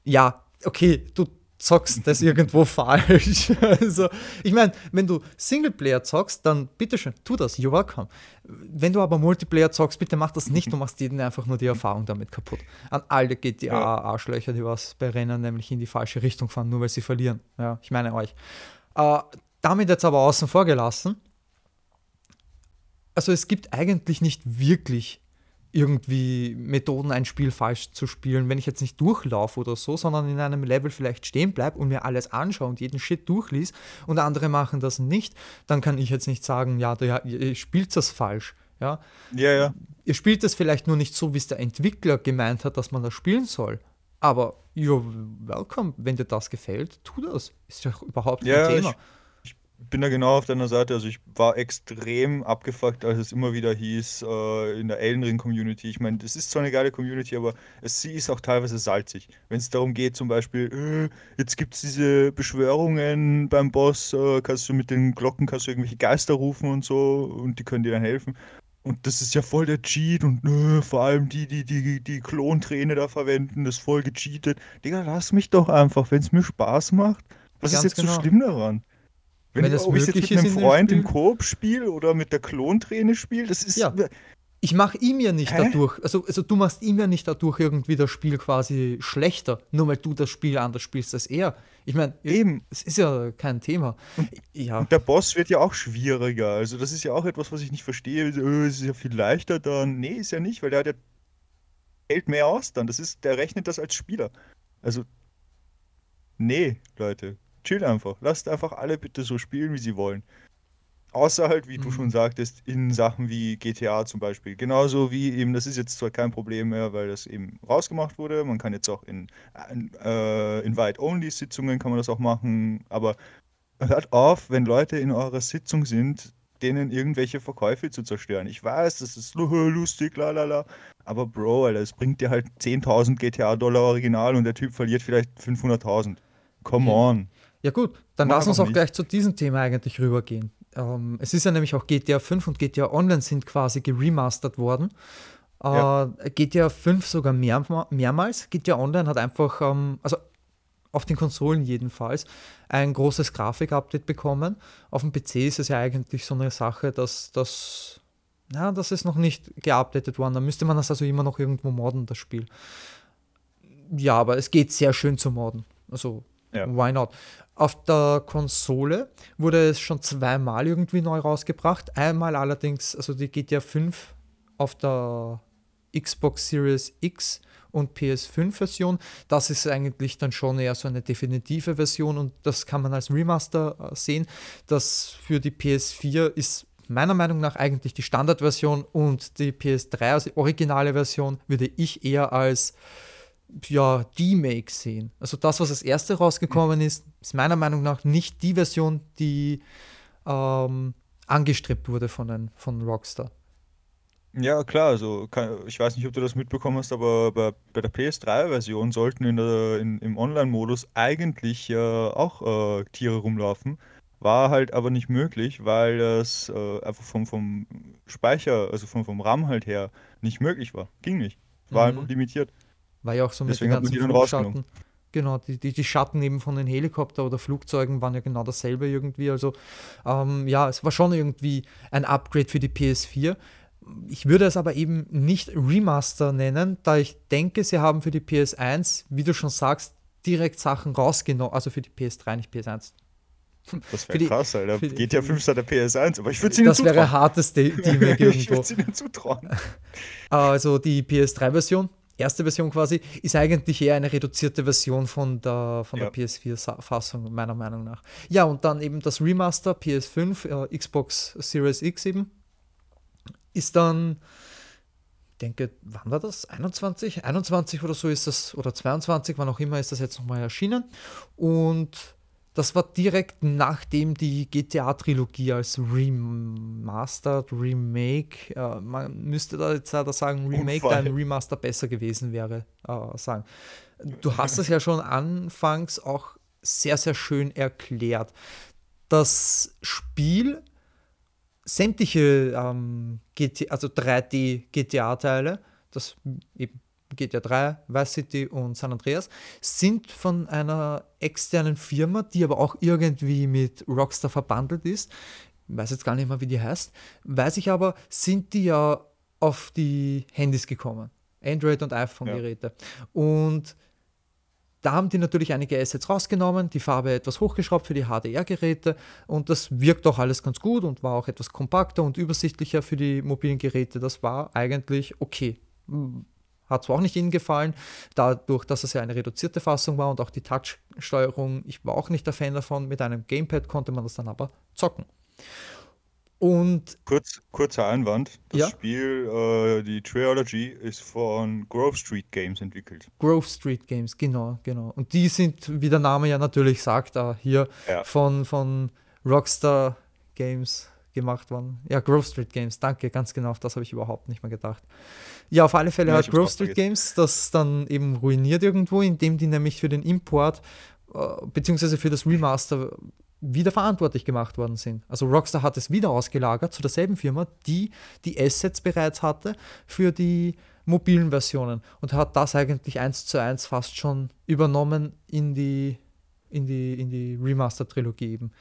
ja, okay, du zockst das irgendwo falsch. Also, ich meine, wenn du Singleplayer zockst, dann bitteschön, tu das, you're welcome. Wenn du aber Multiplayer zockst, bitte mach das nicht, du machst jeden einfach nur die Erfahrung damit kaputt. An alle GTA-Arschlöcher, die was bei Rennen nämlich in die falsche Richtung fahren, nur weil sie verlieren. Ja, ich meine euch. Äh, damit jetzt aber außen vor gelassen, also es gibt eigentlich nicht wirklich irgendwie Methoden, ein Spiel falsch zu spielen, wenn ich jetzt nicht durchlaufe oder so, sondern in einem Level vielleicht stehen bleibe und mir alles anschaue und jeden Shit durchlies und andere machen das nicht, dann kann ich jetzt nicht sagen, ja, der, ihr spielt das falsch. Ja? Ja, ja. Ihr spielt das vielleicht nur nicht so, wie es der Entwickler gemeint hat, dass man das spielen soll. Aber you're welcome, wenn dir das gefällt, tu das. Ist doch überhaupt kein Ja, Thema. ich bin da genau auf deiner Seite. Also ich war extrem abgefuckt, als es immer wieder hieß äh, in der Elden Ring Community. Ich meine, das ist zwar eine geile Community, aber es, sie ist auch teilweise salzig. Wenn es darum geht, zum Beispiel, äh, jetzt gibt es diese Beschwörungen beim Boss, äh, kannst du mit den Glocken kannst du irgendwelche Geister rufen und so und die können dir dann helfen. Und das ist ja voll der Cheat und äh, vor allem die, die die, die Klonträne da verwenden, das ist voll gecheatet. Digga, lass mich doch einfach, wenn es mir Spaß macht. Was Ganz ist jetzt genau. so schlimm daran? Wenn, Wenn es ob ich jetzt möglich mit einem Freund im. Koop spiele oder mit der Klonträne spiele, das ist. Ja. Ich mache ihm ja nicht Hä? dadurch, also, also du machst ihm ja nicht dadurch irgendwie das Spiel quasi schlechter, nur weil du das Spiel anders spielst als er. Ich meine, Eben. es ist ja kein Thema. Ja, Und der Boss wird ja auch schwieriger. Also, das ist ja auch etwas, was ich nicht verstehe. Äh, Es ist ja viel leichter dann. Nee, ist ja nicht, weil der hat ja hält mehr aus dann. Das ist, der rechnet das als Spieler. Also, Nee, Leute, chill einfach. Lasst einfach alle bitte so spielen, wie sie wollen. Außer halt, wie mhm. du schon sagtest, in Sachen wie GTA zum Beispiel. Genauso wie eben, das ist jetzt zwar kein Problem mehr, weil das eben rausgemacht wurde. Man kann jetzt auch in, äh, Invite-Only-Sitzungen kann man das auch machen. Aber hört auf, wenn Leute in eurer Sitzung sind, denen irgendwelche Verkäufe zu zerstören. Ich weiß, das ist lustig, lalala. Aber Bro, Alter, es bringt dir halt 10.000 GTA-Dollar original und der Typ verliert vielleicht 500.000. Come on. Ja gut, dann Mach lass uns auch nicht. gleich zu diesem Thema eigentlich rübergehen. Ähm, es ist ja nämlich auch GTA 5 und GTA Online sind quasi geremastert worden. Äh, ja. GTA 5 sogar mehr, mehrmals. GTA Online hat einfach, ähm, also auf den Konsolen jedenfalls, ein großes Grafik-Update bekommen. Auf dem PC ist es ja eigentlich so eine Sache, dass das, ja, das ist noch nicht geupdatet worden. Da müsste man das also immer noch irgendwo modden, das Spiel. Ja, aber es geht sehr schön zu modden. Also, ja. why not? Auf der Konsole wurde es schon zweimal irgendwie neu rausgebracht. Einmal allerdings, also die GTA 5 auf der Xbox Series X und PS5-Version. Das ist eigentlich dann schon eher so eine definitive Version und das kann man als Remaster äh, sehen. Das für die PS4 ist meiner Meinung nach eigentlich die Standardversion und die PS3, also originale Version, würde ich eher als ja, D-Make sehen. Also das, was als erste rausgekommen ist, ist meiner Meinung nach nicht die Version, die ähm, angestrebt wurde von, den, von Rockstar. Ja, klar, also kann, ich weiß nicht, ob du das mitbekommen hast, aber bei, bei der PS3-Version sollten in der, in, im Online-Modus eigentlich äh, auch äh, Tiere rumlaufen. War halt aber nicht möglich, weil das äh, einfach vom, vom Speicher, also vom, vom RAM halt her, nicht möglich war. Ging nicht. War mhm. einfach limitiert. War ja auch so mit Deswegen den ganzen Flugschatten. Genau, die, die, die Schatten eben von den Helikopter oder Flugzeugen waren ja genau dasselbe irgendwie. Also ähm, ja, es war schon irgendwie ein Upgrade für die PS4. Ich würde es aber eben nicht Remaster nennen, da ich denke, sie haben für die PS1, wie du schon sagst, direkt Sachen rausgenommen, also für die PS3, nicht PS1. Das wäre krass, Alter. Geht ja 5 der PS1, aber ich würde sie nicht zutrauen. Das wäre hartes Teamwork irgendwo. ich würde sie nicht zutrauen. Also die PS3-Version erste Version quasi, ist eigentlich eher eine reduzierte Version von der, von ja. der PS4-Fassung, meiner Meinung nach. Ja, und dann eben das Remaster PS5, äh, Xbox Series X eben, ist dann, ich denke, wann war das? 21? 21 oder so ist das, oder 22, wann auch immer ist das jetzt nochmal erschienen. Und das war direkt nachdem die GTA-Trilogie als Remastered, Remake, äh, man müsste da jetzt da sagen, Remake, da ein Remaster besser gewesen wäre, äh, sagen. Du hast es ja schon anfangs auch sehr, sehr schön erklärt. Das Spiel, sämtliche ähm, GTA, also 3D-GTA-Teile, das eben GTA 3, Vice City und San Andreas, sind von einer externen Firma, die aber auch irgendwie mit Rockstar verbandelt ist. Ich weiß jetzt gar nicht mehr, wie die heißt. Weiß ich aber, sind die ja auf die Handys gekommen. Android- und iPhone-Geräte. Ja. Und da haben die natürlich einige Assets rausgenommen, die Farbe etwas hochgeschraubt für die HDR-Geräte und das wirkt auch alles ganz gut und war auch etwas kompakter und übersichtlicher für die mobilen Geräte. Das war eigentlich okay hat zwar auch nicht Ihnen gefallen, dadurch, dass es ja eine reduzierte Fassung war und auch die Touch-Steuerung, ich war auch nicht der Fan davon. Mit einem Gamepad konnte man das dann aber zocken. Und Kurz, kurzer Einwand: Das ja? Spiel, äh, die Trilogy, ist von Grove Street Games entwickelt. Grove Street Games, genau, genau. Und die sind, wie der Name ja natürlich sagt, äh, hier ja. von, von Rockstar Games gemacht worden. Ja, Grove Street Games, danke, ganz genau, auf das habe ich überhaupt nicht mehr gedacht. Ja, auf alle Fälle ja, hat Grove Street Games das dann eben ruiniert irgendwo, indem die nämlich für den Import äh, beziehungsweise für das Remaster wieder verantwortlich gemacht worden sind. Also Rockstar hat es wieder ausgelagert zu derselben Firma, die die Assets bereits hatte für die mobilen Versionen und hat das eigentlich eins zu eins fast schon übernommen in die, in die, in die Remaster-Trilogie eben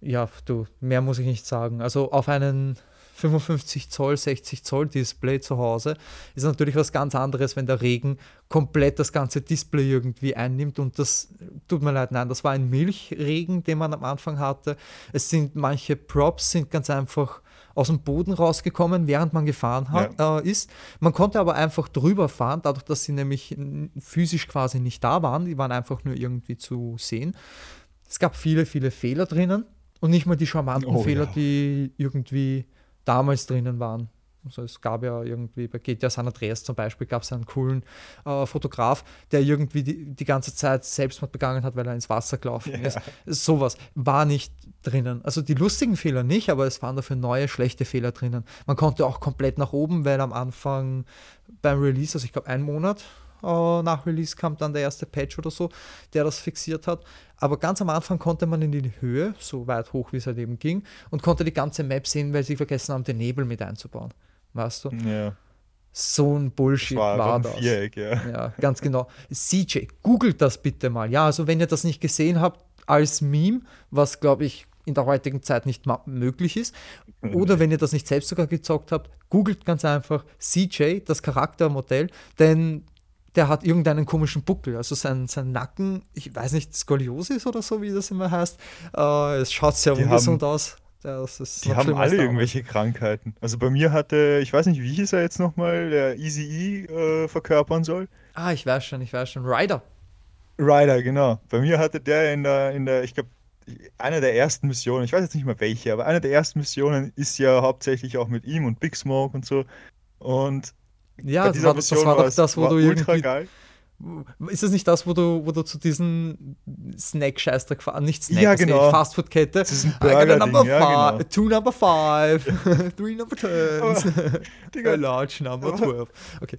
ja, du, mehr muss ich nicht sagen. Also auf einen 55 Zoll, 60 Zoll Display zu Hause ist natürlich was ganz anderes, wenn der Regen komplett das ganze Display irgendwie einnimmt und das tut mir leid, nein, das war ein Milchregen, den man am Anfang hatte. Es sind manche Props sind ganz einfach aus dem Boden rausgekommen, während man gefahren hat, ja. äh, ist. Man konnte aber einfach drüber fahren, dadurch, dass sie nämlich physisch quasi nicht da waren. Die waren einfach nur irgendwie zu sehen. Es gab viele, viele Fehler drinnen und nicht mal die charmanten oh, Fehler, ja. die irgendwie damals drinnen waren. Also es gab ja irgendwie bei GTA San Andreas zum Beispiel gab es einen coolen äh, Fotograf, der irgendwie die, die ganze Zeit Selbstmord begangen hat, weil er ins Wasser gelaufen ja. ist. Sowas war nicht drinnen. Also die lustigen Fehler nicht, aber es waren dafür neue, schlechte Fehler drinnen. Man konnte auch komplett nach oben, weil am Anfang beim Release, also ich glaube einen Monat äh, nach Release kam dann der erste Patch oder so, der das fixiert hat. Aber ganz am Anfang konnte man in die Höhe, so weit hoch wie es halt eben ging, und konnte die ganze Map sehen, weil sie vergessen haben, den Nebel mit einzubauen weißt du? Ja. So ein Bullshit das war, war das. Viereck, ja. ja, ganz genau. CJ, googelt das bitte mal. Ja, also wenn ihr das nicht gesehen habt als Meme, was glaube ich in der heutigen Zeit nicht möglich ist, oder wenn ihr das nicht selbst sogar gezockt habt, googelt ganz einfach CJ, das Charaktermodell, denn der hat irgendeinen komischen Buckel. Also sein, sein Nacken, ich weiß nicht, Skoliosis oder so, wie das immer heißt. Äh, es schaut sehr Die ungesund aus die haben alle irgendwelche Krankheiten. Also bei mir hatte, ich weiß nicht, wie hieß er jetzt nochmal, der Easy E äh, verkörpern soll. Ah, ich weiß schon, ich weiß schon. Ryder. Ryder, genau. Bei mir hatte der in der, in der, ich glaube, einer der ersten Missionen, ich weiß jetzt nicht mehr welche, aber eine der ersten Missionen ist ja hauptsächlich auch mit ihm und Big Smoke und so. Und ja, das war, das war doch das, wo du ultra geil ist das nicht das, wo du, wo du zu diesen Snack-Scheißdreck fahren, nicht Snack, ja, genau. Fastfood-Kette. Das ist ein Burger number ja, genau. Two number five, three number tens, a large number twelve. Okay.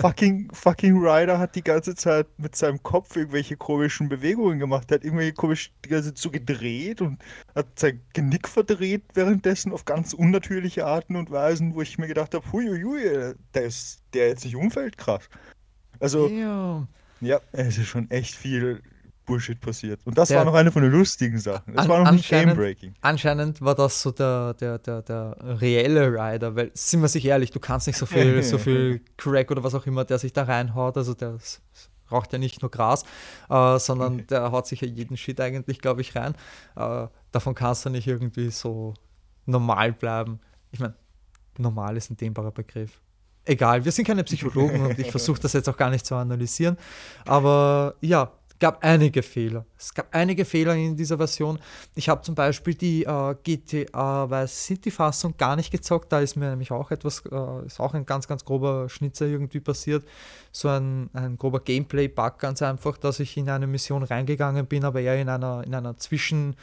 Fucking, fucking Ryder hat die ganze Zeit mit seinem Kopf irgendwelche komischen Bewegungen gemacht. Er hat irgendwelche komisch die ganze Zeit so gedreht und hat sein Genick verdreht währenddessen auf ganz unnatürliche Arten und Weisen, wo ich mir gedacht habe, huiuiui, der ist der jetzt nicht umfällt, krass. Also, Damn. ja, es ist schon echt viel Bullshit passiert. Und das der, war noch eine von den lustigen Sachen. Das an, war noch nicht Game-Breaking. Anscheinend war das so der, der, der, der reelle Rider, weil, sind wir sich ehrlich, du kannst nicht so viel, so viel Crack oder was auch immer, der sich da reinhaut. Also der raucht ja nicht nur Gras, äh, sondern der haut sich ja jeden Shit eigentlich, glaube ich, rein. Äh, davon kannst du nicht irgendwie so normal bleiben. Ich meine, normal ist ein dehnbarer Begriff egal, wir sind keine Psychologen und ich versuche das jetzt auch gar nicht zu analysieren. Aber ja, gab einige Fehler. Es gab einige Fehler in dieser Version. Ich habe zum Beispiel die äh, GTA Vice City Fassung gar nicht gezockt. Da ist mir nämlich auch etwas, äh, ist auch ein ganz, ganz grober Schnitzer irgendwie passiert. So ein, ein grober Gameplay-Bug ganz einfach, dass ich in eine Mission reingegangen bin, aber eher in einer, in einer Zwischen-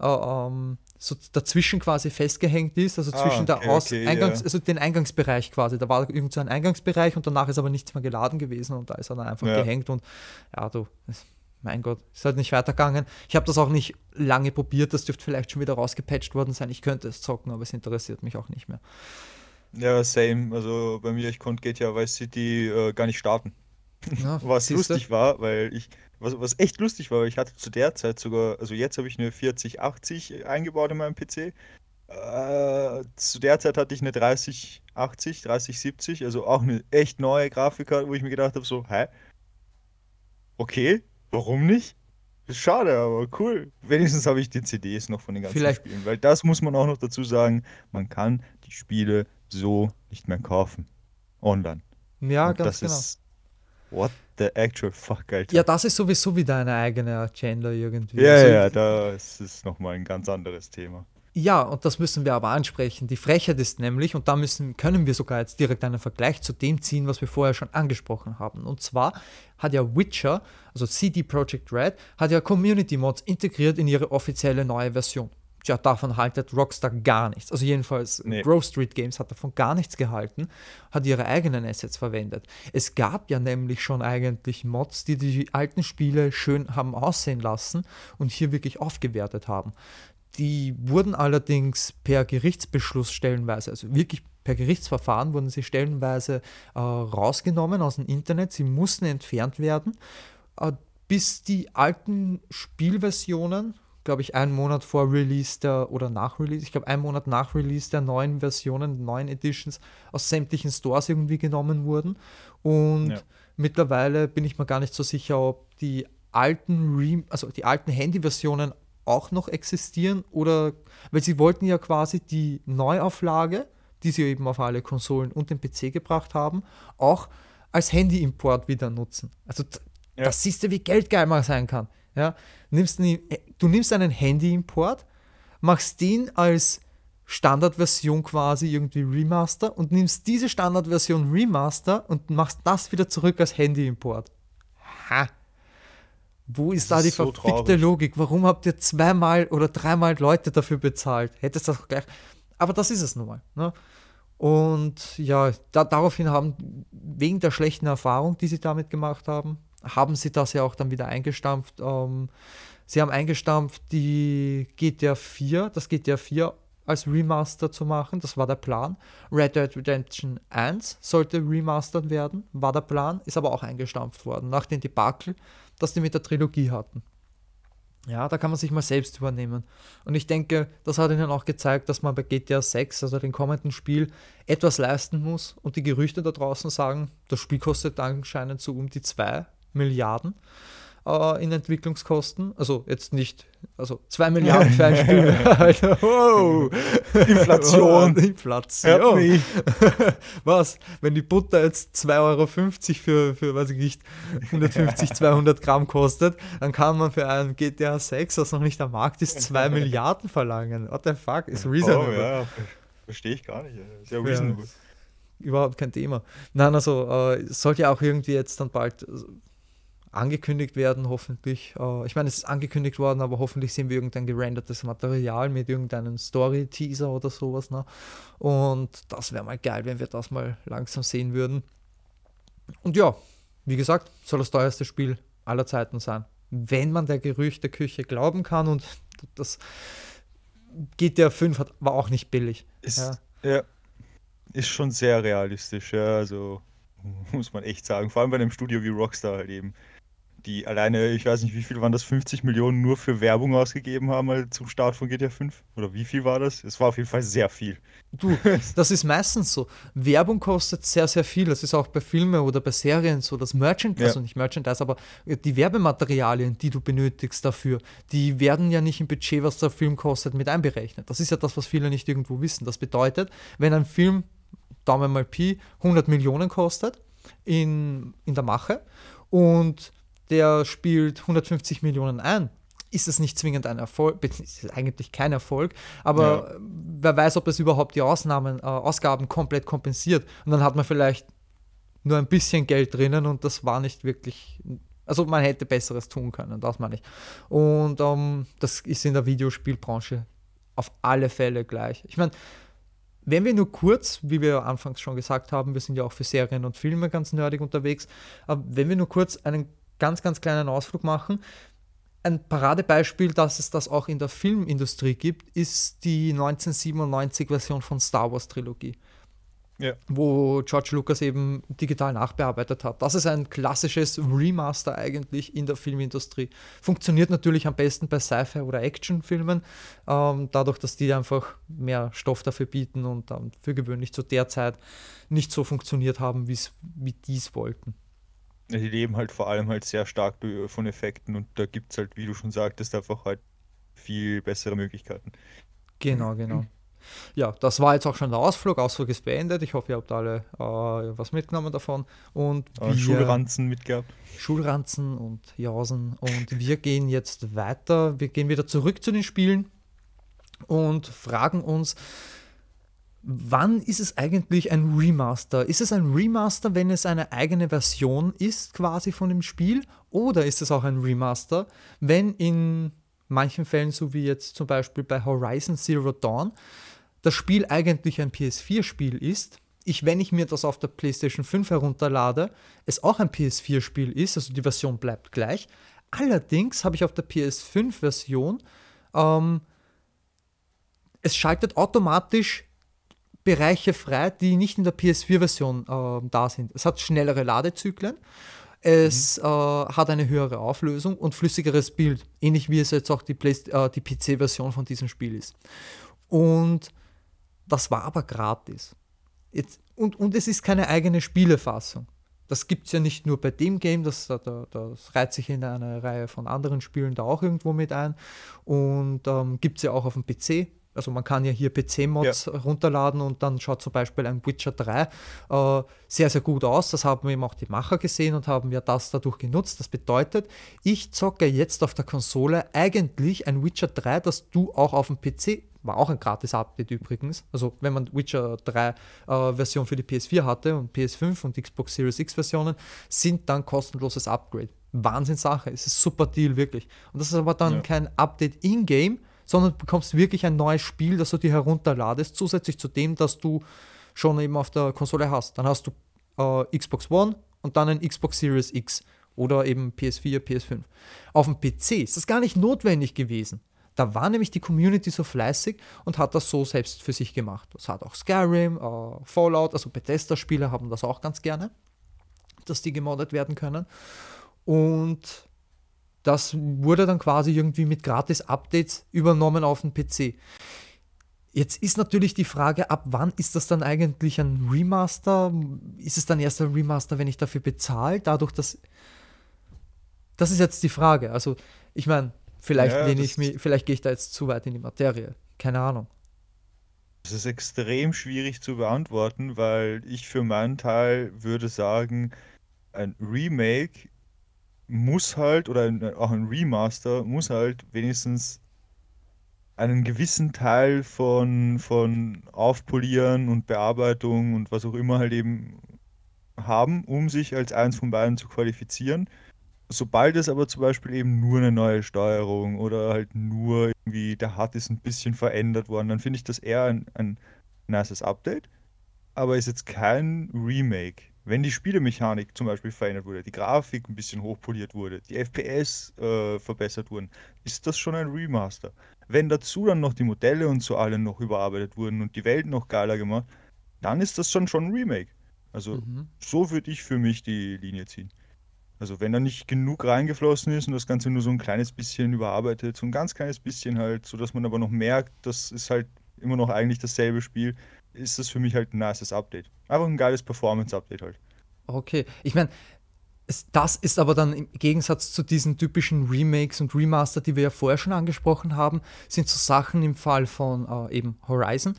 äh, ähm, so dazwischen quasi festgehängt ist, also ah, zwischen okay, der Aus okay, Eingangs, yeah. also den Eingangsbereich quasi. Da war irgend so ein Eingangsbereich und danach ist aber nichts mehr geladen gewesen und da ist er dann einfach ja. gehängt und ja, du, mein Gott, ist halt nicht weitergegangen. Ich habe das auch nicht lange probiert, das dürfte vielleicht schon wieder rausgepatcht worden sein. Ich könnte es zocken, aber es interessiert mich auch nicht mehr. Ja, same. Also bei mir, ich konnte GTA Vice City äh, gar nicht starten. Ja, Was lustig war, weil ich was, was echt lustig war, ich hatte zu der Zeit sogar, also jetzt habe ich eine 4080 eingebaut in meinem PC. Äh, zu der Zeit hatte ich eine 3080, 3070, also auch eine echt neue Grafikkarte, wo ich mir gedacht habe, so, hä? Okay, warum nicht? Schade, aber cool. Wenigstens habe ich die CDs noch von den ganzen Vielleicht. Spielen, weil das muss man auch noch dazu sagen, man kann die Spiele so nicht mehr kaufen. Online. Ja, Und ganz das genau. Ist, what the actual fuck, Alter. Ja, das ist sowieso wieder eine eigene Agenda irgendwie. Ja, also, ja, das ist nochmal ein ganz anderes Thema. Ja, und das müssen wir aber ansprechen. Die Frechheit ist nämlich, und da müssen, können wir sogar jetzt direkt einen Vergleich zu dem ziehen, was wir vorher schon angesprochen haben. Und zwar hat ja Witcher, also CD Projekt Red, hat ja Community Mods integriert in ihre offizielle neue Version ja, davon haltet Rockstar gar nichts. Also jedenfalls nee. Grove Street Games hat davon gar nichts gehalten, hat ihre eigenen Assets verwendet. Es gab ja nämlich schon eigentlich Mods, die die alten Spiele schön haben aussehen lassen und hier wirklich aufgewertet haben. Die wurden allerdings per Gerichtsbeschluss stellenweise, also wirklich per Gerichtsverfahren wurden sie stellenweise äh, rausgenommen aus dem Internet. Sie mussten entfernt werden, äh, bis die alten Spielversionen glaube ich, einen Monat vor Release der, oder nach Release, ich glaube, einen Monat nach Release der neuen Versionen, neuen Editions aus sämtlichen Stores irgendwie genommen wurden. Und ja. mittlerweile bin ich mir gar nicht so sicher, ob die alten, Re also die alten Handy-Versionen auch noch existieren oder, weil sie wollten ja quasi die Neuauflage, die sie eben auf alle Konsolen und den PC gebracht haben, auch als Handy-Import wieder nutzen. Also ja. das siehst du, wie geldgeil man sein kann. Ja? Nimmst, du nimmst einen Handy-Import, machst den als Standardversion quasi irgendwie Remaster und nimmst diese Standardversion Remaster und machst das wieder zurück als Handy-Import. Ha! Wo ist das da die so verfickte traurig. Logik? Warum habt ihr zweimal oder dreimal Leute dafür bezahlt? Hättest das gleich. Aber das ist es nun mal. Ne? Und ja, da, daraufhin haben, wegen der schlechten Erfahrung, die sie damit gemacht haben, haben sie das ja auch dann wieder eingestampft. Ähm, sie haben eingestampft, die GTA 4, das GTA 4 als Remaster zu machen. Das war der Plan. Red Dead Redemption 1 sollte remastered werden, war der Plan, ist aber auch eingestampft worden, nach dem Debakel, das die mit der Trilogie hatten. Ja, da kann man sich mal selbst übernehmen. Und ich denke, das hat ihnen auch gezeigt, dass man bei GTA 6, also dem kommenden Spiel, etwas leisten muss. Und die Gerüchte da draußen sagen, das Spiel kostet anscheinend so um die 2 Milliarden äh, in Entwicklungskosten. Also jetzt nicht, also 2 Milliarden für ein Spiel. Alter, wow. Inflation. Inflation. Was? Wenn die Butter jetzt 2,50 Euro für, für, weiß ich nicht, 150, 200 Gramm kostet, dann kann man für ein GTA 6, was noch nicht am Markt ist, 2 Milliarden verlangen. What the fuck? Ist reasonable. Oh, ja. Verstehe ich gar nicht. Ist ja reasonable. Ja überhaupt kein Thema. Nein, also äh, sollte ja auch irgendwie jetzt dann bald angekündigt werden, hoffentlich. Äh, ich meine, es ist angekündigt worden, aber hoffentlich sehen wir irgendein gerendertes Material mit irgendeinem Story-Teaser oder sowas. Ne? Und das wäre mal geil, wenn wir das mal langsam sehen würden. Und ja, wie gesagt, soll das teuerste Spiel aller Zeiten sein. Wenn man der Gerüchteküche glauben kann und das GTA 5 hat, war auch nicht billig. Ist, ja. ja. ist schon sehr realistisch, ja, also muss man echt sagen. Vor allem bei einem Studio wie Rockstar halt eben die alleine, ich weiß nicht, wie viel waren das, 50 Millionen nur für Werbung ausgegeben haben halt zum Start von GTA 5? Oder wie viel war das? Es war auf jeden Fall sehr viel. Du, das ist meistens so. Werbung kostet sehr, sehr viel. Das ist auch bei Filmen oder bei Serien so. Das Merchandise, ja. also nicht Merchandise, aber die Werbematerialien, die du benötigst dafür, die werden ja nicht im Budget, was der Film kostet, mit einberechnet. Das ist ja das, was viele nicht irgendwo wissen. Das bedeutet, wenn ein Film, Daumen mal Pi, 100 Millionen kostet in, in der Mache und der spielt 150 Millionen ein, ist es nicht zwingend ein Erfolg, ist eigentlich kein Erfolg, aber ja. wer weiß, ob es überhaupt die Ausnahmen, äh, Ausgaben komplett kompensiert. Und dann hat man vielleicht nur ein bisschen Geld drinnen und das war nicht wirklich, also man hätte Besseres tun können, das meine ich. Und ähm, das ist in der Videospielbranche auf alle Fälle gleich. Ich meine, wenn wir nur kurz, wie wir anfangs schon gesagt haben, wir sind ja auch für Serien und Filme ganz nerdig unterwegs, aber wenn wir nur kurz einen ganz, ganz kleinen Ausflug machen. Ein Paradebeispiel, dass es das auch in der Filmindustrie gibt, ist die 1997-Version von Star Wars Trilogie. Ja. wo George Lucas eben digital nachbearbeitet hat. Das ist ein klassisches Remaster eigentlich in der Filmindustrie. Funktioniert natürlich am besten bei Sci-Fi oder Actionfilmen, ähm, dadurch, dass die einfach mehr Stoff dafür bieten und ähm, für gewöhnlich zu der Zeit nicht so funktioniert haben, wie die es wollten. Die leben halt vor allem halt sehr stark von Effekten und da gibt es halt, wie du schon sagtest, einfach halt viel bessere Möglichkeiten. Genau, genau. Ja, das war jetzt auch schon der Ausflug. Ausflug ist beendet. Ich hoffe, ihr habt alle äh, was mitgenommen davon. Und wir, Schulranzen mitgehabt. Schulranzen und Jausen. Und wir gehen jetzt weiter. Wir gehen wieder zurück zu den Spielen und fragen uns, wann ist es eigentlich ein Remaster? Ist es ein Remaster, wenn es eine eigene Version ist, quasi von dem Spiel? Oder ist es auch ein Remaster, wenn in manchen Fällen, so wie jetzt zum Beispiel bei Horizon Zero Dawn, das Spiel eigentlich ein PS4-Spiel ist, ich, wenn ich mir das auf der PlayStation 5 herunterlade, es auch ein PS4-Spiel ist, also die Version bleibt gleich. Allerdings habe ich auf der PS5-Version, ähm, es schaltet automatisch Bereiche frei, die nicht in der PS4-Version äh, da sind. Es hat schnellere Ladezyklen, es mhm. äh, hat eine höhere Auflösung und flüssigeres Bild, ähnlich wie es jetzt auch die, äh, die PC-Version von diesem Spiel ist. Und das war aber gratis. Jetzt, und, und es ist keine eigene Spielefassung. Das gibt es ja nicht nur bei dem Game, das, das, das reiht sich in eine Reihe von anderen Spielen da auch irgendwo mit ein. Und ähm, gibt es ja auch auf dem PC. Also man kann ja hier PC-Mods ja. runterladen und dann schaut zum Beispiel ein Witcher 3 äh, sehr, sehr gut aus. Das haben eben auch die Macher gesehen und haben ja das dadurch genutzt. Das bedeutet, ich zocke jetzt auf der Konsole eigentlich ein Witcher 3, das du auch auf dem PC war auch ein gratis Update übrigens. Also wenn man Witcher 3 äh, Version für die PS4 hatte und PS5 und Xbox Series X Versionen, sind dann kostenloses Upgrade. Wahnsinnssache. Es ist super Deal, wirklich. Und das ist aber dann ja. kein Update in-game, sondern du bekommst wirklich ein neues Spiel, das du dir herunterladest, zusätzlich zu dem, das du schon eben auf der Konsole hast. Dann hast du äh, Xbox One und dann ein Xbox Series X oder eben PS4, PS5. Auf dem PC ist das gar nicht notwendig gewesen. Da war nämlich die Community so fleißig und hat das so selbst für sich gemacht. Das hat auch Skyrim, äh, Fallout, also Bethesda-Spieler haben das auch ganz gerne, dass die gemoddet werden können. Und das wurde dann quasi irgendwie mit Gratis-Updates übernommen auf den PC. Jetzt ist natürlich die Frage, ab wann ist das dann eigentlich ein Remaster? Ist es dann erst ein Remaster, wenn ich dafür bezahle? Dadurch, dass. Das ist jetzt die Frage. Also, ich meine, Vielleicht ja, lehne ich mich, vielleicht gehe ich da jetzt zu weit in die Materie. Keine Ahnung. Das ist extrem schwierig zu beantworten, weil ich für meinen Teil würde sagen, ein Remake muss halt, oder auch ein Remaster muss halt wenigstens einen gewissen Teil von, von Aufpolieren und Bearbeitung und was auch immer halt eben haben, um sich als eins von beiden zu qualifizieren sobald es aber zum Beispiel eben nur eine neue Steuerung oder halt nur irgendwie der HUD ist ein bisschen verändert worden, dann finde ich das eher ein, ein nices Update, aber ist jetzt kein Remake. Wenn die Spielemechanik zum Beispiel verändert wurde, die Grafik ein bisschen hochpoliert wurde, die FPS äh, verbessert wurden, ist das schon ein Remaster. Wenn dazu dann noch die Modelle und so alle noch überarbeitet wurden und die Welt noch geiler gemacht, dann ist das schon schon ein Remake. Also mhm. so würde ich für mich die Linie ziehen. Also wenn da nicht genug reingeflossen ist und das Ganze nur so ein kleines bisschen überarbeitet, so ein ganz kleines bisschen halt, sodass man aber noch merkt, das ist halt immer noch eigentlich dasselbe Spiel, ist das für mich halt ein nices Update. Einfach ein geiles Performance-Update halt. Okay, ich meine, das ist aber dann im Gegensatz zu diesen typischen Remakes und Remaster, die wir ja vorher schon angesprochen haben, sind so Sachen im Fall von äh, eben Horizon,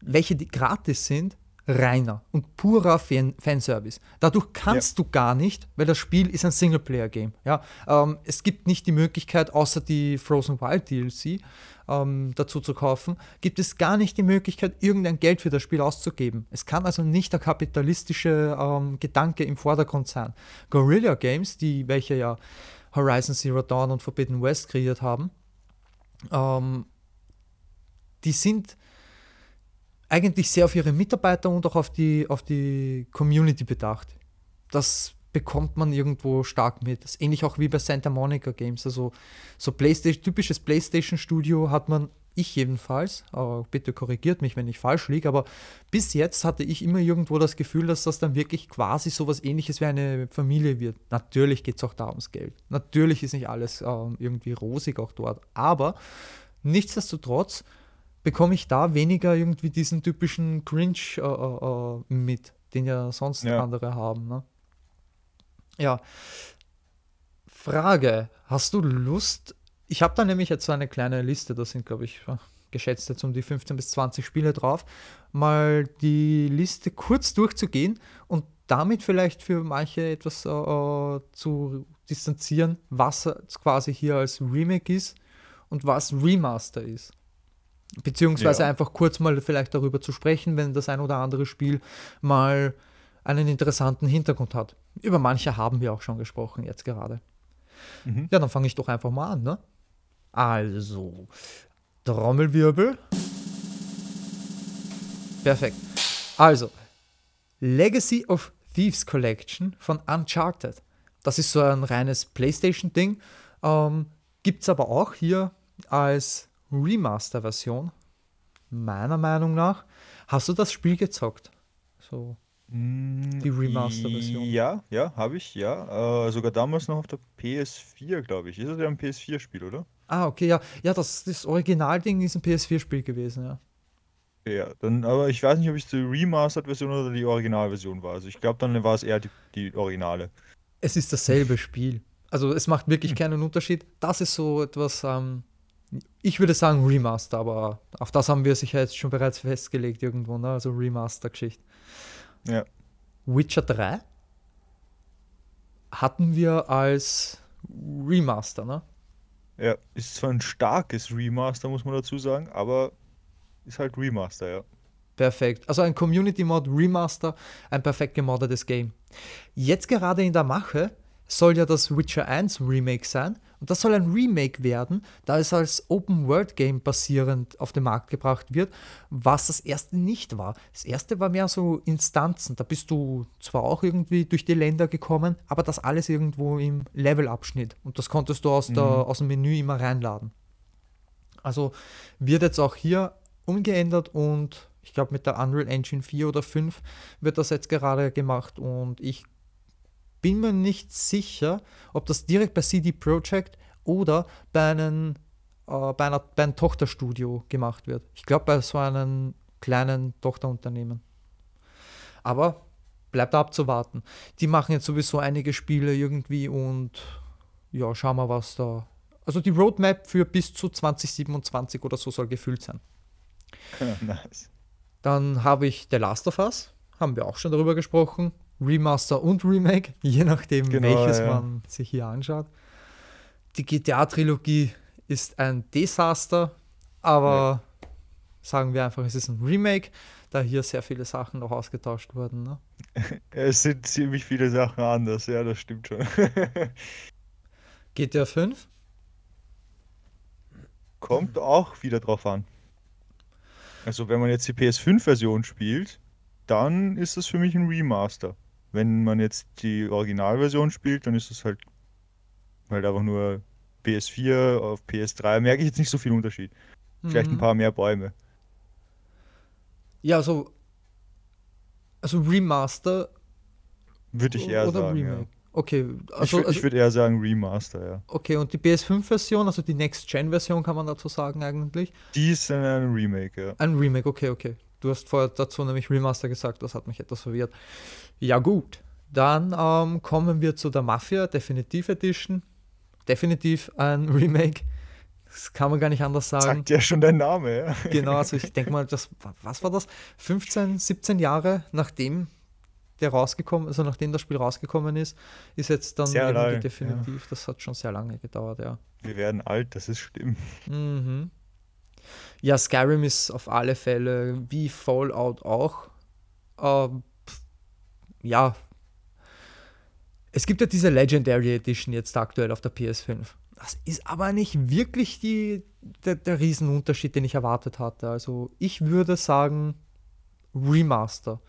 welche die gratis sind, reiner und purer Fan Fanservice. Dadurch kannst ja. du gar nicht, weil das Spiel ist ein Singleplayer-Game. Ja? Ähm, es gibt nicht die Möglichkeit, außer die Frozen Wild DLC ähm, dazu zu kaufen, gibt es gar nicht die Möglichkeit, irgendein Geld für das Spiel auszugeben. Es kann also nicht der kapitalistische ähm, Gedanke im Vordergrund sein. Guerrilla Games, die welche ja Horizon Zero Dawn und Forbidden West kreiert haben, ähm, die sind eigentlich sehr auf ihre Mitarbeiter und auch auf die, auf die Community bedacht. Das bekommt man irgendwo stark mit. Das ist ähnlich auch wie bei Santa Monica Games. Also so PlayStation, typisches PlayStation-Studio hat man, ich jedenfalls, aber bitte korrigiert mich, wenn ich falsch liege, aber bis jetzt hatte ich immer irgendwo das Gefühl, dass das dann wirklich quasi so was ähnliches wie eine Familie wird. Natürlich geht es auch da ums Geld. Natürlich ist nicht alles äh, irgendwie rosig auch dort, aber nichtsdestotrotz bekomme ich da weniger irgendwie diesen typischen Cringe äh, äh, äh, mit, den ja sonst ja. andere haben. Ne? Ja. Frage: Hast du Lust? Ich habe da nämlich jetzt so eine kleine Liste, da sind, glaube ich, geschätzt jetzt um die 15 bis 20 Spiele drauf, mal die Liste kurz durchzugehen und damit vielleicht für manche etwas äh, äh zu distanzieren, was quasi hier als Remake ist und was Remaster ist. Beziehungsweise ja. einfach kurz mal vielleicht darüber zu sprechen, wenn das ein oder andere Spiel mal einen interessanten Hintergrund hat. Über manche haben wir auch schon gesprochen jetzt gerade. Mhm. Ja, dann fange ich doch einfach mal an, ne? Also, Trommelwirbel. Perfekt. Also, Legacy of Thieves Collection von Uncharted. Das ist so ein reines PlayStation-Ding. Ähm, Gibt es aber auch hier als Remaster-Version, meiner Meinung nach. Hast du das Spiel gezockt? So, die Remaster-Version. Ja, ja, habe ich, ja. Äh, sogar damals noch auf der PS4, glaube ich. Ist das ja ein PS4-Spiel, oder? Ah, okay, ja. Ja, das, das Originalding ist ein PS4-Spiel gewesen, ja. Ja, dann, aber ich weiß nicht, ob es die Remastered-Version oder die Originalversion war. Also ich glaube, dann war es eher die, die Originale. Es ist dasselbe Spiel. Also es macht wirklich keinen Unterschied. Das ist so etwas, ähm, ich würde sagen Remaster, aber auf das haben wir sich ja jetzt schon bereits festgelegt irgendwo, ne? also Remaster-Geschichte. Ja. Witcher 3 hatten wir als Remaster, ne? Ja, ist zwar ein starkes Remaster, muss man dazu sagen, aber ist halt Remaster, ja. Perfekt. Also ein Community Mod Remaster, ein perfekt gemoddetes Game. Jetzt gerade in der Mache soll ja das Witcher 1 Remake sein. Und das soll ein Remake werden, da es als Open-World-Game basierend auf den Markt gebracht wird, was das erste nicht war. Das erste war mehr so Instanzen. Da bist du zwar auch irgendwie durch die Länder gekommen, aber das alles irgendwo im Level-Abschnitt. Und das konntest du aus, der, Mhm. aus dem Menü immer reinladen. Also wird jetzt auch hier umgeändert und ich glaube mit der Unreal Engine 4 oder 5 wird das jetzt gerade gemacht und ich bin mir nicht sicher, ob das direkt bei CD Projekt oder bei einem, äh, bei, einer, bei einem Tochterstudio gemacht wird. Ich glaube bei so einem kleinen Tochterunternehmen. Aber bleibt abzuwarten. Die machen jetzt sowieso einige Spiele irgendwie und ja, schauen wir, was da. Also die Roadmap für bis zu 2027 oder so soll gefüllt sein. nice. Dann habe ich The Last of Us, haben wir auch schon darüber gesprochen. Remaster und Remake, je nachdem, Genau, welches ja. man sich hier anschaut. Die GTA-Trilogie ist ein Desaster, aber sagen wir einfach, es ist ein Remake, da hier sehr viele Sachen noch ausgetauscht wurden. Ne? Es sind ziemlich viele Sachen anders, ja, das stimmt schon. GTA 5, Kommt auch wieder drauf an. Also, wenn man jetzt die PS5-Version spielt, dann ist das für mich ein Remaster. Wenn man jetzt die Originalversion spielt, dann ist es halt halt einfach nur PS4 auf PS3. Merke ich jetzt nicht so viel Unterschied. Vielleicht ein Mhm. paar mehr Bäume. Ja, also, also Remaster Würde ich eher sagen. Ja. Okay, Ich, also, würd- also ich würde eher sagen Remaster, ja. okay, und die PS5-Version, also die Next-Gen-Version kann man dazu sagen eigentlich. Die ist ein Remake, ja. Ein Remake, okay, okay. Du hast vorher dazu nämlich Remaster gesagt, das hat mich etwas verwirrt. Ja, gut. Dann ähm, kommen wir zu der Mafia Definitive Edition. Definitiv ein Remake. Das kann man gar nicht anders sagen. Sagt ja schon dein Name, ja. Genau, also ich denke mal, das, was war das? 15, 17 Jahre nachdem der rausgekommen, also nachdem das Spiel rausgekommen ist, ist jetzt dann Sehr lang, definitiv. Das hat schon sehr lange gedauert, ja. Wir werden alt, das ist schlimm. Mhm. Ja, Skyrim ist auf alle Fälle wie Fallout auch. Pf, ja. Es gibt ja diese Legendary Edition jetzt aktuell auf der PS5. Das ist aber nicht wirklich die, der, der Riesenunterschied, den ich erwartet hatte. Also ich würde sagen Remaster.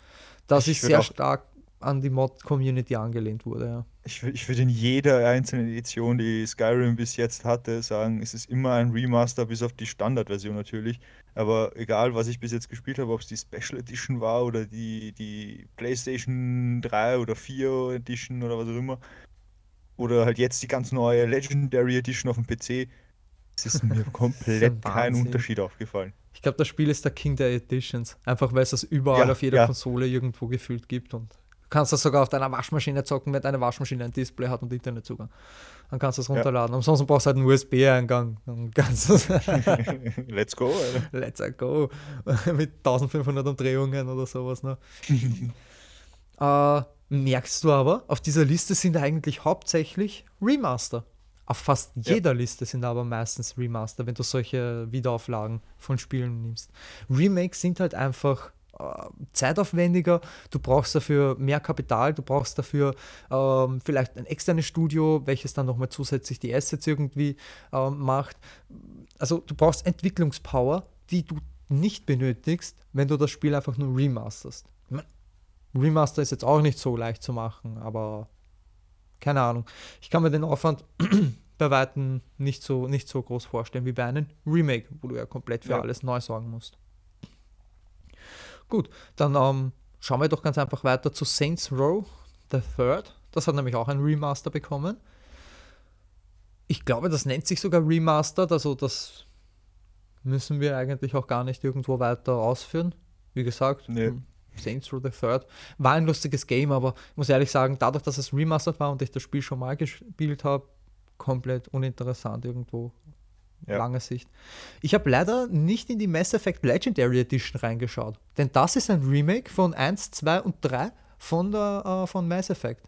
Das Ich ist sehr stark an die Mod-Community angelehnt wurde, ja. Ich, ich würde in jeder einzelnen Edition, die Skyrim bis jetzt hatte, sagen, es ist immer ein Remaster, bis auf die Standardversion natürlich. Aber egal, was ich bis jetzt gespielt habe, ob es die Special Edition war oder die, die PlayStation 3 oder 4 Edition oder was auch immer. Oder halt jetzt die ganz neue Legendary Edition auf dem PC. Es ist mir komplett kein. Unterschied aufgefallen. Ich glaube, das Spiel ist der King der Editions. Einfach weil es das überall Ja, auf jeder ja. Konsole irgendwo gefühlt gibt. Und kannst das sogar auf deiner Waschmaschine zocken, wenn deine Waschmaschine ein Display hat und Internetzugang. Dann kannst du es Ja. runterladen. Ansonsten brauchst du halt einen USB-Eingang. Let's go, Alter. Let's go. Mit 1500 Umdrehungen oder sowas. Ne? äh, merkst du aber, auf dieser Liste sind eigentlich hauptsächlich Remaster. Auf fast Ja. jeder Liste sind aber meistens Remaster, wenn du solche Wiederauflagen von Spielen nimmst. Remakes sind halt einfach zeitaufwendiger, du brauchst dafür mehr Kapital, du brauchst dafür ähm, vielleicht ein externes Studio, welches dann nochmal zusätzlich die Assets irgendwie ähm, macht. Also du brauchst Entwicklungspower, die du nicht benötigst, wenn du das Spiel einfach nur remasterst. Remaster ist jetzt auch nicht so leicht zu machen, aber keine Ahnung. Ich kann mir den Aufwand bei Weitem nicht so, nicht so groß vorstellen wie bei einem Remake, wo du ja komplett für Ja. alles neu sorgen musst. Gut, dann ähm, schauen wir doch ganz einfach weiter zu Saints Row, The Third. Das hat nämlich auch ein Remaster bekommen. Ich glaube, das nennt sich sogar Remastered, also das müssen wir eigentlich auch gar nicht irgendwo weiter ausführen. Wie gesagt, Nee. Saints Row the Third war ein lustiges Game, aber ich muss ehrlich sagen, dadurch, dass es remastered war und ich das Spiel schon mal gespielt habe, komplett uninteressant irgendwo. Ja. Lange Sicht. Ich habe leider nicht in die Mass Effect Legendary Edition reingeschaut, denn das ist ein Remake von 1, 2 und 3 von, der, äh, von Mass Effect.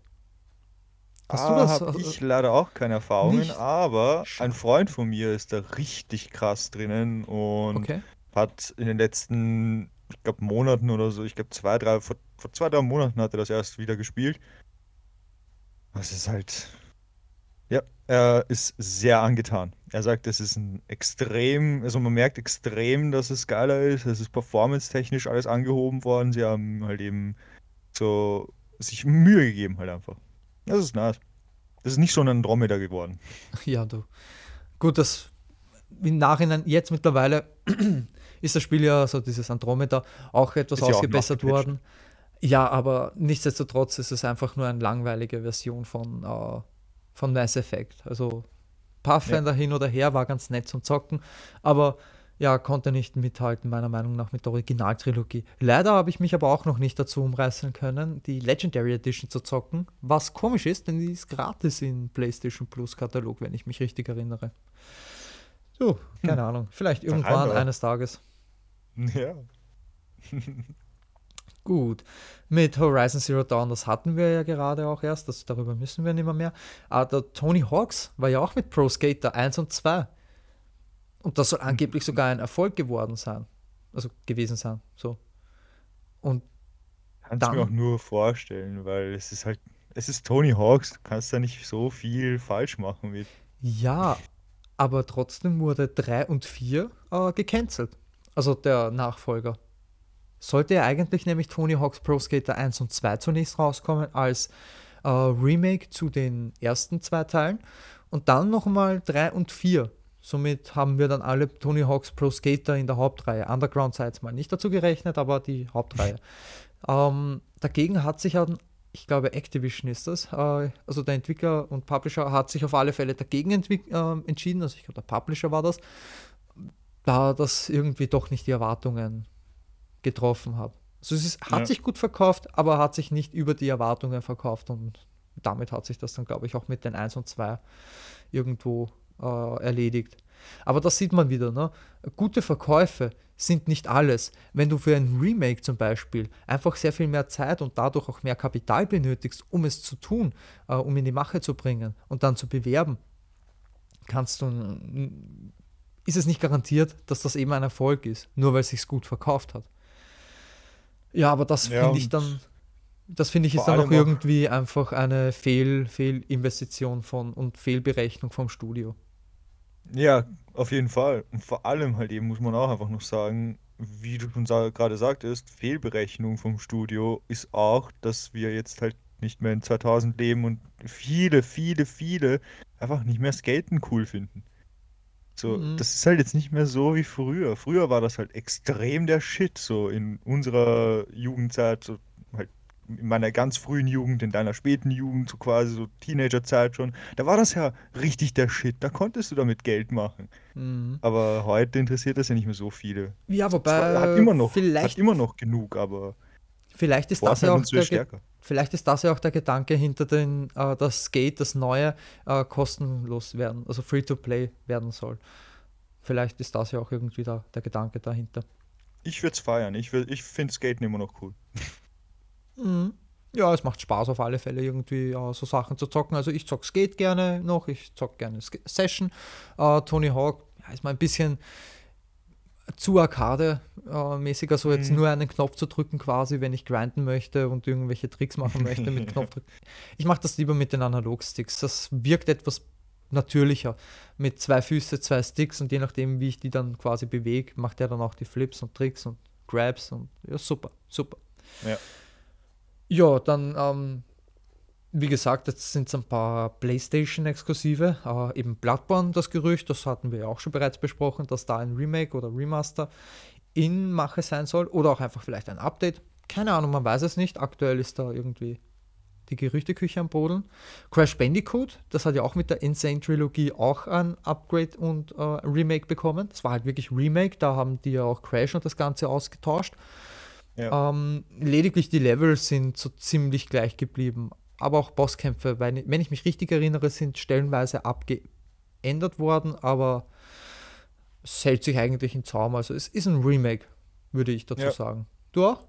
Hast du Ah, das? habe äh, ich leider auch keine Erfahrungen, nicht? aber ein. Freund von mir ist da richtig krass drinnen und Okay. hat in den letzten, ich glaube, Monaten oder so, ich glaube, zwei, drei, vor, vor zwei, drei Monaten hat er das erst wieder gespielt. Das ist halt, ja, er ist sehr angetan. Er sagt, es ist ein extrem, also man merkt extrem, dass es geiler ist. Es ist performance-technisch alles angehoben worden. Sie haben halt eben so sich Mühe gegeben halt einfach. Das ist nice. Das ist nicht so ein Andromeda geworden. Ja, du. Gut, das im Nachhinein, jetzt mittlerweile ist das Spiel ja so dieses Andromeda auch etwas Ist ja auch ausgebessert nachgepatcht. worden. Ja, aber nichtsdestotrotz ist es einfach nur eine langweilige Version von, äh, von Mass Effect. Also Pathfinder hin oder her war ganz nett zum Zocken, aber ja, konnte nicht mithalten, meiner Meinung nach, mit der Originaltrilogie. Leider habe ich mich aber auch noch nicht dazu umreißen können, die Legendary Edition zu zocken, was komisch ist, denn die ist gratis im PlayStation Plus Katalog, wenn ich mich richtig erinnere. So, keine Ahnung, vielleicht irgendwann aber. eines Tages. Ja. Gut, mit Horizon Zero Dawn, das hatten wir ja gerade auch erst, das, darüber müssen wir nicht mehr mehr. Aber der Tony Hawks war ja auch mit Pro Skater 1 und 2. Und das soll angeblich sogar ein Erfolg geworden sein. Also gewesen sein. So. Und Kannst Dann- mir auch nur vorstellen, weil es ist halt, es ist Tony Hawks, du kannst da nicht so viel falsch machen mit. ja, aber trotzdem wurde 3 und 4 äh, gecancelt. Also der Nachfolger. Sollte ja eigentlich nämlich Tony Hawk's Pro Skater 1 und 2 zunächst rauskommen als äh, Remake zu den ersten zwei Teilen und dann nochmal 3 und 4. Somit haben wir dann alle Tony Hawk's Pro Skater in der Hauptreihe. Underground sei jetzt mal nicht dazu gerechnet, aber die Hauptreihe. ähm, dagegen hat sich dann, ich glaube Activision ist das, äh, also der Entwickler und Publisher hat sich auf alle Fälle dagegen ähm, entschieden, also ich glaube der Publisher war das, da das irgendwie doch nicht die Erwartungen getroffen hat. Also es ist, hat Ja. sich gut verkauft, aber hat sich nicht über die Erwartungen verkauft und damit hat sich das dann, glaube ich, auch mit den 1 und 2 irgendwo äh, erledigt. Aber das sieht man wieder, ne? Gute Verkäufe sind nicht alles. Wenn du für ein Remake zum Beispiel einfach sehr viel mehr Zeit und dadurch auch mehr Kapital benötigst, um es zu tun, äh, um in die Mache zu bringen und dann zu bewerben, kannst du, ist es nicht garantiert, dass das eben ein Erfolg ist, nur weil es sich gut verkauft hat. Ja, aber das Ja, finde ich dann, das finde ich ist dann auch- irgendwie einfach eine Fehl, Fehlinvestition von und Fehlberechnung vom Studio. Ja, auf jeden Fall. Und vor allem halt eben muss man auch einfach noch sagen, wie du schon sa gerade sagtest, Fehlberechnung vom Studio ist auch, dass wir jetzt halt nicht mehr in 2000 leben und viele, viele, viele einfach nicht mehr Skaten cool finden. So, Mhm. das ist halt jetzt nicht mehr so wie früher. Früher war das halt extrem der Shit, so in unserer Jugendzeit, so halt in meiner ganz frühen Jugend, in deiner späten Jugend, so quasi so Teenagerzeit schon. Da war das ja richtig der Shit. Da konntest du damit Geld machen. Mhm. Aber heute interessiert das ja nicht mehr so viele. Ja, Zwar, wobei hat immer noch, vielleicht, hat immer noch genug, aber vielleicht, ist das ja auch der, vielleicht ist das ja auch der Gedanke hinter den, äh, das Skate, das neue, äh, kostenlos werden, also free to play werden soll. Vielleicht ist das ja auch irgendwie da, der Gedanke dahinter. Ich würde es feiern. Ich, würd- ich finde Skaten immer noch cool. Mhm. Ja, es macht Spaß auf alle Fälle irgendwie äh, so Sachen zu zocken. Also ich zock Skate gerne noch, ich zock gerne Sk Session. Äh, Tony Hawk ja, ist mal ein bisschen zu Arcade-mäßig, also jetzt Mhm. nur einen Knopf zu drücken quasi, wenn ich grinden möchte und irgendwelche Tricks machen möchte mit Knopfdruck. Ich mache das lieber mit den Analogsticks. Das wirkt etwas natürlicher. Mit zwei Füße, zwei Sticks und je nachdem, wie ich die dann quasi bewege, macht er dann auch die Flips und Tricks und Grabs und ja, super, super. Ja. Ja, dann, ähm, wie gesagt, jetzt sind es ein paar PlayStation-Exklusive. Äh, eben Bloodborne, das Gerücht, das hatten wir ja auch schon bereits besprochen, dass da ein Remake oder Remaster in Mache sein soll oder auch einfach vielleicht ein Update. Keine Ahnung, man weiß es nicht. Aktuell ist da irgendwie die Gerüchteküche am Brodeln. Crash Bandicoot, das hat ja auch mit der Insane Trilogie auch ein Upgrade und äh, Remake bekommen. Das war halt wirklich Remake, da haben die ja auch Crash und das Ganze ausgetauscht. Ja. Ähm, lediglich die Level sind so ziemlich gleich geblieben. Aber auch Bosskämpfe, weil, wenn ich mich richtig erinnere, sind stellenweise abgeändert worden, aber es hält sich eigentlich in Zaum. Also es ist ein Remake, würde ich dazu ja. sagen. Du auch?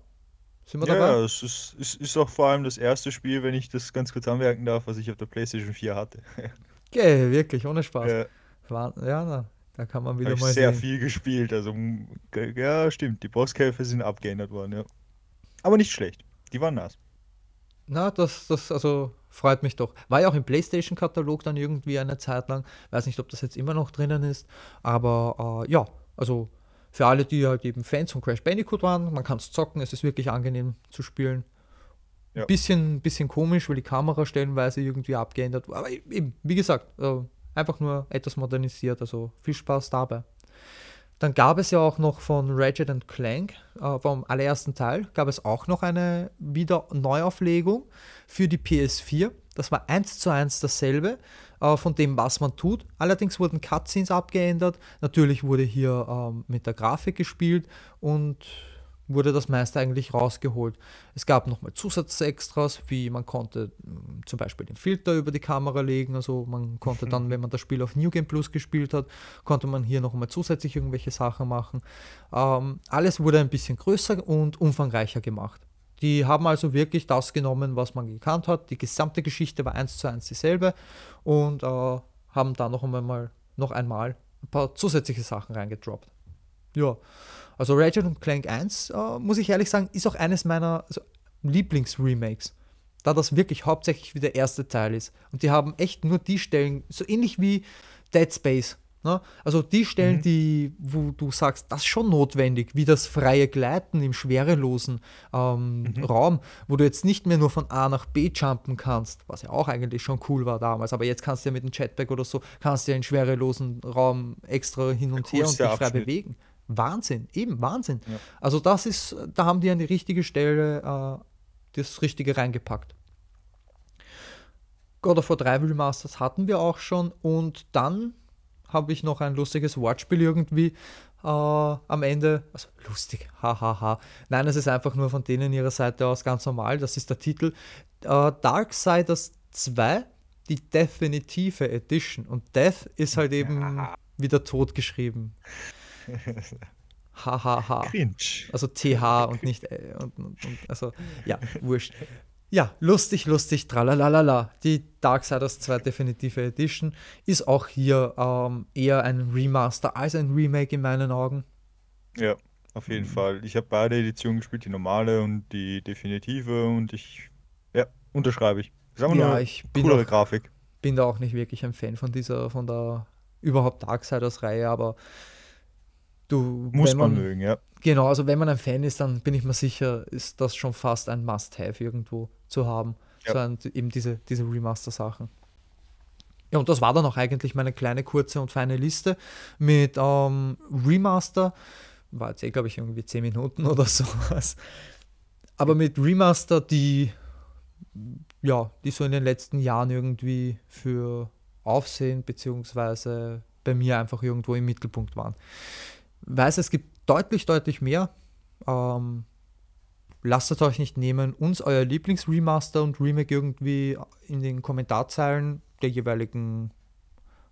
Sind wir ja, dabei? Ja, es ist, ist, ist auch vor allem das erste Spiel, wenn ich das ganz kurz anmerken darf, was ich auf der PlayStation 4 hatte. Okay, wirklich, ohne Spaß. Ja, ja na, da kann man wieder Hab mal sehr sehen. viel gespielt. Also, ja, stimmt, die Bosskämpfe sind abgeändert worden, ja. Aber nicht schlecht. Die waren nass. Na, das, das, also freut mich doch. War ja auch im PlayStation-Katalog dann irgendwie eine Zeit lang. Weiß nicht, ob das jetzt immer noch drinnen ist. Aber äh, ja, also für alle, die halt eben Fans von Crash Bandicoot waren, man kann es zocken, es ist wirklich angenehm zu spielen. Ja. Bisschen, bisschen komisch, weil die Kamera stellenweise irgendwie abgeändert war. Aber eben, wie gesagt, äh, einfach nur etwas modernisiert. Also viel Spaß dabei. Dann gab es ja auch noch von Ratchet Clank, äh, vom allerersten Teil, gab es auch noch eine wieder Neuauflegung für die PS4. Das war eins zu eins dasselbe äh, von dem, was man tut. Allerdings wurden Cutscenes abgeändert. Natürlich wurde hier ähm, mit der Grafik gespielt und wurde das meiste eigentlich rausgeholt. Es gab nochmal Zusatzextras, wie man konnte hm, zum Beispiel den Filter über die Kamera legen, also man konnte dann, wenn man das Spiel auf New Game Plus gespielt hat, konnte man hier nochmal zusätzlich irgendwelche Sachen machen. Ähm, alles wurde ein bisschen größer und umfangreicher gemacht. Die haben also wirklich das genommen, was man gekannt hat. Die gesamte Geschichte war eins zu eins dieselbe und äh, haben da noch einmal, noch einmal ein paar zusätzliche Sachen reingedroppt. Ja, also Ratchet Clank 1, äh, muss ich ehrlich sagen, ist auch eines meiner also Lieblingsremakes. Da das wirklich hauptsächlich wie der erste Teil ist. Und die haben echt nur die Stellen, so ähnlich wie Dead Space. Ne? Also die Stellen, mhm. die, wo du sagst, das ist schon notwendig, wie das freie Gleiten im schwerelosen ähm, mhm. Raum, wo du jetzt nicht mehr nur von A nach B jumpen kannst, was ja auch eigentlich schon cool war damals, aber jetzt kannst du ja mit dem Jetpack oder so, kannst du ja in schwerelosen Raum extra hin und her und dich frei bewegen. Wahnsinn, eben Wahnsinn. Ja. Also das ist, da haben die an die richtige Stelle äh, das Richtige reingepackt. God of War 3 Remasters hatten wir auch schon und dann habe ich noch ein lustiges Wortspiel irgendwie äh, am Ende. Also lustig, hahaha. Ha, ha. Nein, es ist einfach nur von denen ihrer Seite aus ganz normal. Das ist der Titel. Äh, Darksiders 2, die definitive Edition. Und Death ist halt eben ja. wieder tot geschrieben. Hahaha. Cringe. Also TH und nicht. Äh, und, und, und, also, ja, wurscht. Ja, lustig, lustig, tralalala. Die Darksiders 2 Definitive Edition ist auch hier ähm, eher ein Remaster als ein Remake in meinen Augen. Ja, auf jeden mhm. Fall. Ich habe beide Editionen gespielt, die normale und die definitive und ich, ja, unterschreibe ich. Sagen ja, ich bin auch, Grafik. Bin da auch nicht wirklich ein Fan von dieser, von der überhaupt Darksiders-Reihe, aber du. Muss man, man mögen, ja. Genau, also wenn man ein Fan ist, dann bin ich mir sicher, ist das schon fast ein Must-Have irgendwo zu haben. Ja. So ein, eben diese, diese Remaster-Sachen. Ja, und das war dann auch eigentlich meine kleine, kurze und feine Liste mit ähm, Remaster. War jetzt eh, glaube ich, irgendwie 10 Minuten oder sowas. Aber mit Remaster, die ja, die so in den letzten Jahren irgendwie für Aufsehen beziehungsweise bei mir einfach irgendwo im Mittelpunkt waren. Weiß, es gibt deutlich, deutlich mehr. Ähm, lasst es euch nicht nehmen, uns euer Lieblingsremaster und Remake irgendwie in den Kommentarzeilen der jeweiligen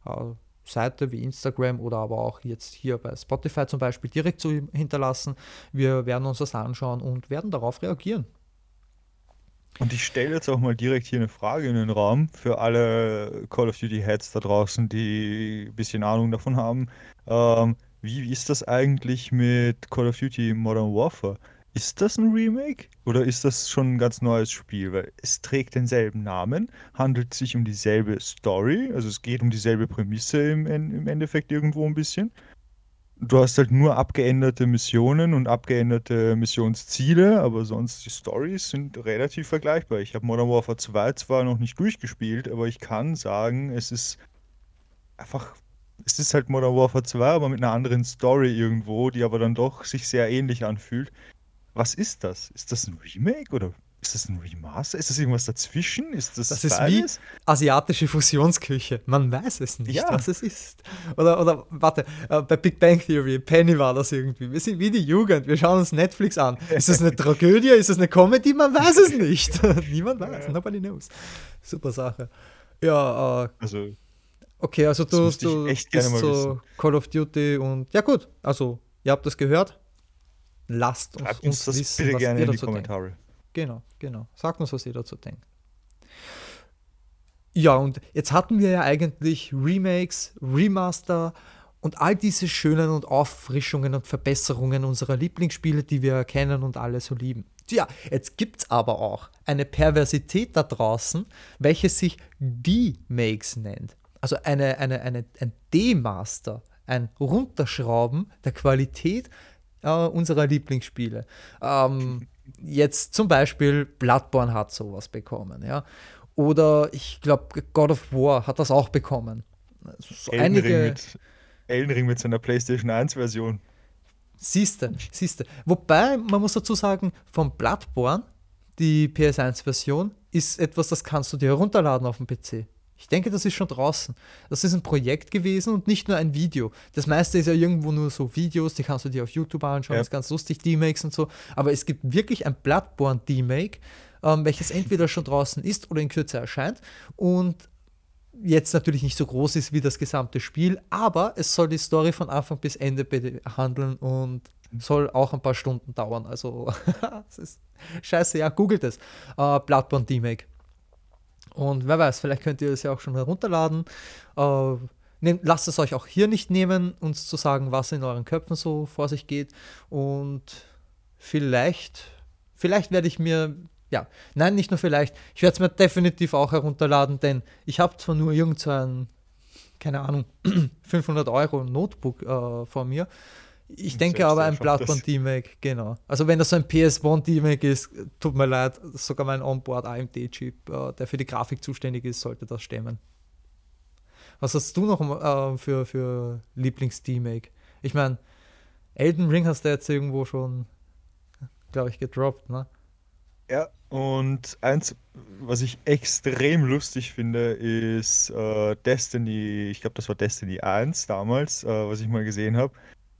äh, Seite wie Instagram oder aber auch jetzt hier bei Spotify zum Beispiel direkt zu hinterlassen. Wir werden uns das anschauen und werden darauf reagieren. Und ich stelle jetzt auch mal direkt hier eine Frage in den Raum für alle Call of Duty Heads da draußen, die ein bisschen Ahnung davon haben. Ähm, wie ist das eigentlich mit Call of Duty Modern Warfare? Ist das ein Remake oder ist das schon ein ganz neues Spiel? Weil es trägt denselben Namen, handelt sich um dieselbe Story, also es geht um dieselbe Prämisse im, im Endeffekt irgendwo ein bisschen. Du hast halt nur abgeänderte Missionen und abgeänderte Missionsziele, aber sonst die Stories sind relativ vergleichbar. Ich habe Modern Warfare 2 zwar noch nicht durchgespielt, aber ich kann sagen, es ist einfach es ist halt Modern Warfare 2, aber mit einer anderen Story irgendwo, die aber dann doch sich sehr ähnlich anfühlt. Was ist das? Ist das ein Remake oder Ist das ein Remaster? Ist das irgendwas dazwischen? Ist das, das ist wie asiatische Fusionsküche. Man weiß es nicht, ja. was es ist. Oder, oder warte, äh, bei Big Bang Theory, Penny war das irgendwie. Wir sind wie die Jugend, wir schauen uns Netflix an. Ist das eine Tragödie? Ist das eine Comedy? Man weiß es nicht. Niemand weiß, nobody knows. Super Sache. Ja, äh, also. Okay, also du, du bist so Call of Duty und ja gut, also ihr habt das gehört. Lasst uns, uns das wissen, bitte gerne in die Kommentare. Denkt. Genau, genau. Sagt uns, was ihr dazu denkt. Ja, und jetzt hatten wir ja eigentlich Remakes, Remaster und all diese schönen und Auffrischungen und Verbesserungen unserer Lieblingsspiele, die wir kennen und alle so lieben. Ja, jetzt gibt es aber auch eine Perversität da draußen, welche sich D-Makes nennt. Also eine, eine, eine, ein D-Master, ein Runterschrauben der Qualität äh, unserer Lieblingsspiele. Ähm, jetzt zum Beispiel Bloodborne hat sowas bekommen, ja. Oder ich glaube, God of War hat das auch bekommen. So Elden einige. Ring mit, Elden Ring mit seiner PlayStation 1-Version. Siehste, siehste. Wobei, man muss dazu sagen, von Bloodborne, die PS1-Version, ist etwas, das kannst du dir herunterladen auf dem PC. Ich denke, das ist schon draußen. Das ist ein Projekt gewesen und nicht nur ein Video. Das meiste ist ja irgendwo nur so Videos, die kannst du dir auf YouTube anschauen, ja. das ist ganz lustig, D-Makes und so. Aber es gibt wirklich ein Bloodborne D-Make, ähm, welches entweder schon draußen ist oder in Kürze erscheint und jetzt natürlich nicht so groß ist wie das gesamte Spiel, aber es soll die Story von Anfang bis Ende behandeln und soll auch ein paar Stunden dauern. Also, es ist scheiße, ja, googelt es. Uh, Bloodborne D-Make. Und wer weiß, vielleicht könnt ihr es ja auch schon herunterladen. Äh, nehmt, lasst es euch auch hier nicht nehmen, uns zu sagen, was in euren Köpfen so vor sich geht. Und vielleicht, vielleicht werde ich mir, ja, nein, nicht nur vielleicht, ich werde es mir definitiv auch herunterladen, denn ich habe zwar nur irgend so ein, keine Ahnung, 500 Euro Notebook äh, vor mir, ich denke aber ein Bloodborne D-Mac, genau. Also wenn das so ein PS1 D-Mac ist, tut mir leid, sogar mein Onboard AMD-Chip, äh, der für die Grafik zuständig ist, sollte das stemmen. Was hast du noch äh, für, für Lieblings-D-Mac? Ich meine, Elden Ring hast du jetzt irgendwo schon, glaube ich, gedroppt, ne? Ja, und eins, was ich extrem lustig finde, ist äh, Destiny, ich glaube, das war Destiny 1 damals, äh, was ich mal gesehen habe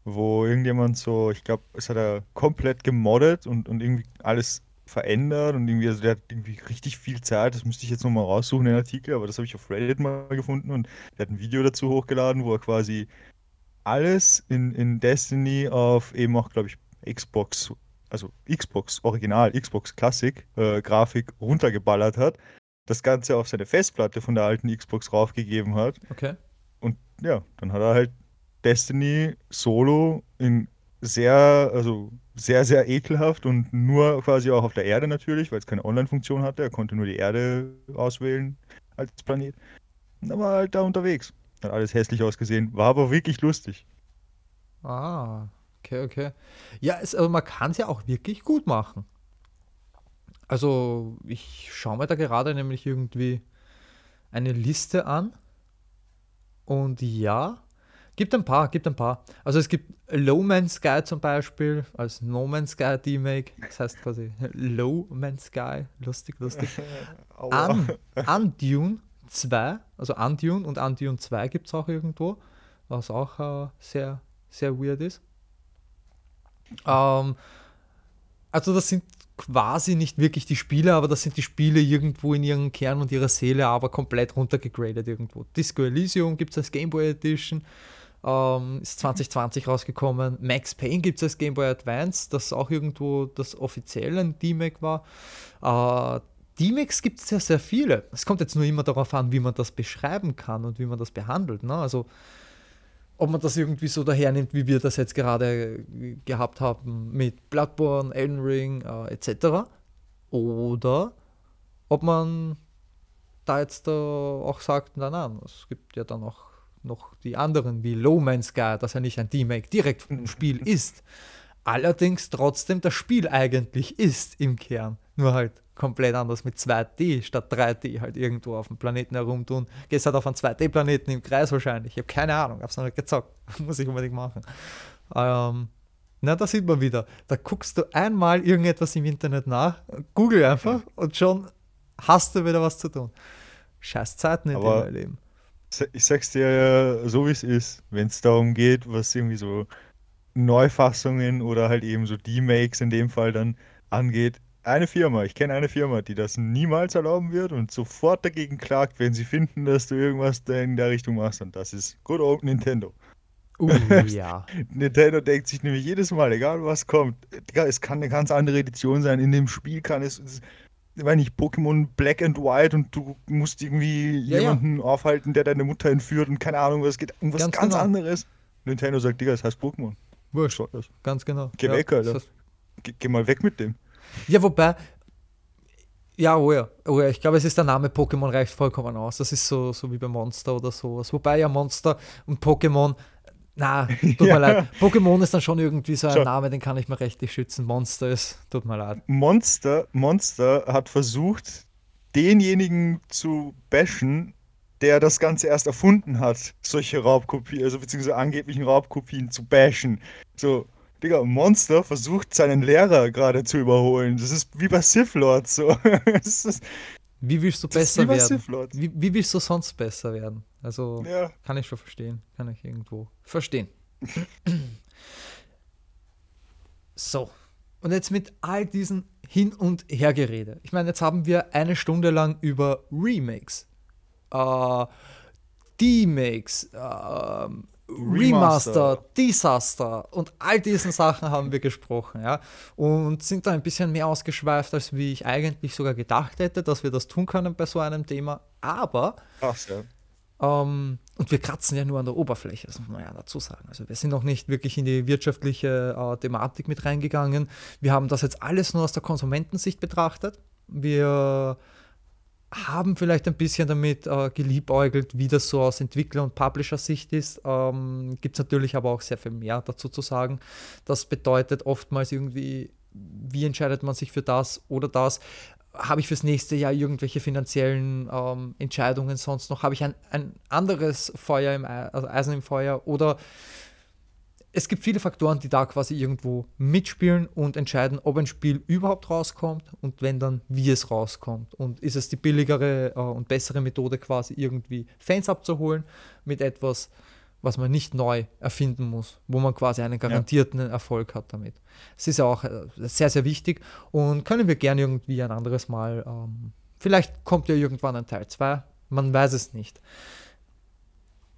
wo irgendjemand so, ich glaube, es hat er komplett gemoddet und, und irgendwie alles verändert und irgendwie, also der hat irgendwie richtig viel Zeit, das müsste ich jetzt nochmal raussuchen, den Artikel, aber das habe ich auf Reddit mal gefunden und der hat ein Video dazu hochgeladen, wo er quasi alles in, in Destiny auf eben auch, glaube ich, Xbox, also Xbox Original, Xbox Classic äh, Grafik runtergeballert hat, das Ganze auf seine Festplatte von der alten Xbox raufgegeben hat. Okay. Und ja, dann hat er halt Destiny Solo in sehr, also sehr, sehr ekelhaft und nur quasi auch auf der Erde natürlich, weil es keine Online-Funktion hatte. Er konnte nur die Erde auswählen als Planet. Dann war halt da unterwegs. Hat alles hässlich ausgesehen, war aber wirklich lustig. Ah, okay, okay. Ja, es, also man kann es ja auch wirklich gut machen. Also, ich schaue mir da gerade nämlich irgendwie eine Liste an. Und ja, Gibt ein paar, gibt ein paar. Also es gibt Low Man's Sky zum Beispiel, als No Man's Sky D-Make. Das heißt quasi Low Man's Sky. Lustig, lustig. An, Undune 2, also Undune und Undune 2 gibt es auch irgendwo, was auch äh, sehr, sehr weird ist. Ähm, also das sind quasi nicht wirklich die Spiele, aber das sind die Spiele irgendwo in ihrem Kern und ihrer Seele, aber komplett runtergegradet irgendwo. Disco Elysium gibt es als Game Boy Edition. Ähm, ist 2020 rausgekommen. Max Payne gibt es als Game Boy Advance, das auch irgendwo das offizielle D-Mac war. Äh, D-Macs gibt es ja sehr viele. Es kommt jetzt nur immer darauf an, wie man das beschreiben kann und wie man das behandelt. Ne? Also ob man das irgendwie so dahernimmt, wie wir das jetzt gerade gehabt haben mit Bloodborne, Elden Ring äh, etc. Oder ob man da jetzt äh, auch sagt, nein, nein, es gibt ja dann auch noch die anderen wie Low Man's Sky, das ja nicht ein D-Make direkt vom Spiel ist. Allerdings trotzdem das Spiel eigentlich ist im Kern. Nur halt komplett anders mit 2D statt 3D halt irgendwo auf dem Planeten herumtun. Gehst halt auf einen 2D-Planeten im Kreis wahrscheinlich. Ich habe keine Ahnung, hab's noch nicht gezockt. Muss ich unbedingt machen. Ähm, Na, da sieht man wieder. Da guckst du einmal irgendetwas im Internet nach, google einfach und schon hast du wieder was zu tun. Scheiß Zeiten, in Aber denen wir leben. Ich sag's dir ja so, wie es ist, wenn es darum geht, was irgendwie so Neufassungen oder halt eben so D-Makes in dem Fall dann angeht. Eine Firma, ich kenne eine Firma, die das niemals erlauben wird und sofort dagegen klagt, wenn sie finden, dass du irgendwas in der Richtung machst. Und das ist Good Old Nintendo. Uh, ja. Nintendo denkt sich nämlich jedes Mal, egal was kommt, es kann eine ganz andere Edition sein. In dem Spiel kann es, es weiß nicht, Pokémon Black and White und du musst irgendwie Ja, ja. jemanden aufhalten, der deine Mutter entführt und keine Ahnung, was geht, um was Ganz ganz, genau. anderes. Nintendo sagt, Digga, das heißt Pokémon. Wurscht, das? ganz genau. Geh ja, weg, Alter. das- Geh, geh mal weg mit dem. Ja, wobei, ja, oh ja, oh ja, ich glaube, es ist der Name Pokémon reicht vollkommen aus. Das ist so, so wie bei Monster oder sowas. Wobei ja Monster und Pokémon, na, tut Ja. mir leid. Pokémon ist dann schon irgendwie so ein Schau. Name, den kann ich mir rechtlich schützen. Monster ist, tut mir leid. Monster, Monster hat versucht, denjenigen zu bashen, der das Ganze erst erfunden hat, solche Raubkopien, also beziehungsweise angeblichen Raubkopien zu bashen. So, Digga, Monster versucht seinen Lehrer gerade zu überholen. Das ist wie bei Sith Lords so. Das ist, Wie willst du das besser werden? Wie, wie willst du sonst besser werden? Also, Ja. kann ich schon verstehen. Kann ich irgendwo verstehen. so. Und jetzt mit all diesen Hin- und Hergerede. Ich meine, jetzt haben wir eine Stunde lang über Remakes, äh, D-Makes, ähm, Remaster, Remaster. Disaster und all diesen Sachen haben wir gesprochen, ja. Und sind da ein bisschen mehr ausgeschweift, als wie ich eigentlich sogar gedacht hätte, dass wir das tun können bei so einem Thema. Aber ja. ähm, und wir kratzen ja nur an der Oberfläche, das muss man ja dazu sagen. Also wir sind noch nicht wirklich in die wirtschaftliche äh, Thematik mit reingegangen. Wir haben das jetzt alles nur aus der Konsumentensicht betrachtet. Wir haben vielleicht ein bisschen damit äh, geliebäugelt, wie das so aus Entwickler- und Publisher-Sicht ist. Ähm, Gibt es natürlich aber auch sehr viel mehr dazu zu sagen. Das bedeutet oftmals irgendwie, wie entscheidet man sich für das oder das? Habe ich fürs nächste Jahr irgendwelche finanziellen ähm, Entscheidungen sonst noch? Habe ich ein, ein anderes Feuer im Ei, also Eisen im Feuer? Oder es gibt viele Faktoren, die da quasi irgendwo mitspielen und entscheiden, ob ein Spiel überhaupt rauskommt und wenn dann, wie es rauskommt. Und ist es die billigere äh, und bessere Methode, quasi irgendwie Fans abzuholen mit etwas, was man nicht neu erfinden muss, wo man quasi einen garantierten Erfolg hat damit. Es ist ja auch äh, sehr, sehr wichtig und können wir gerne irgendwie ein anderes Mal, ähm, vielleicht kommt ja irgendwann ein Teil 2, man weiß es nicht.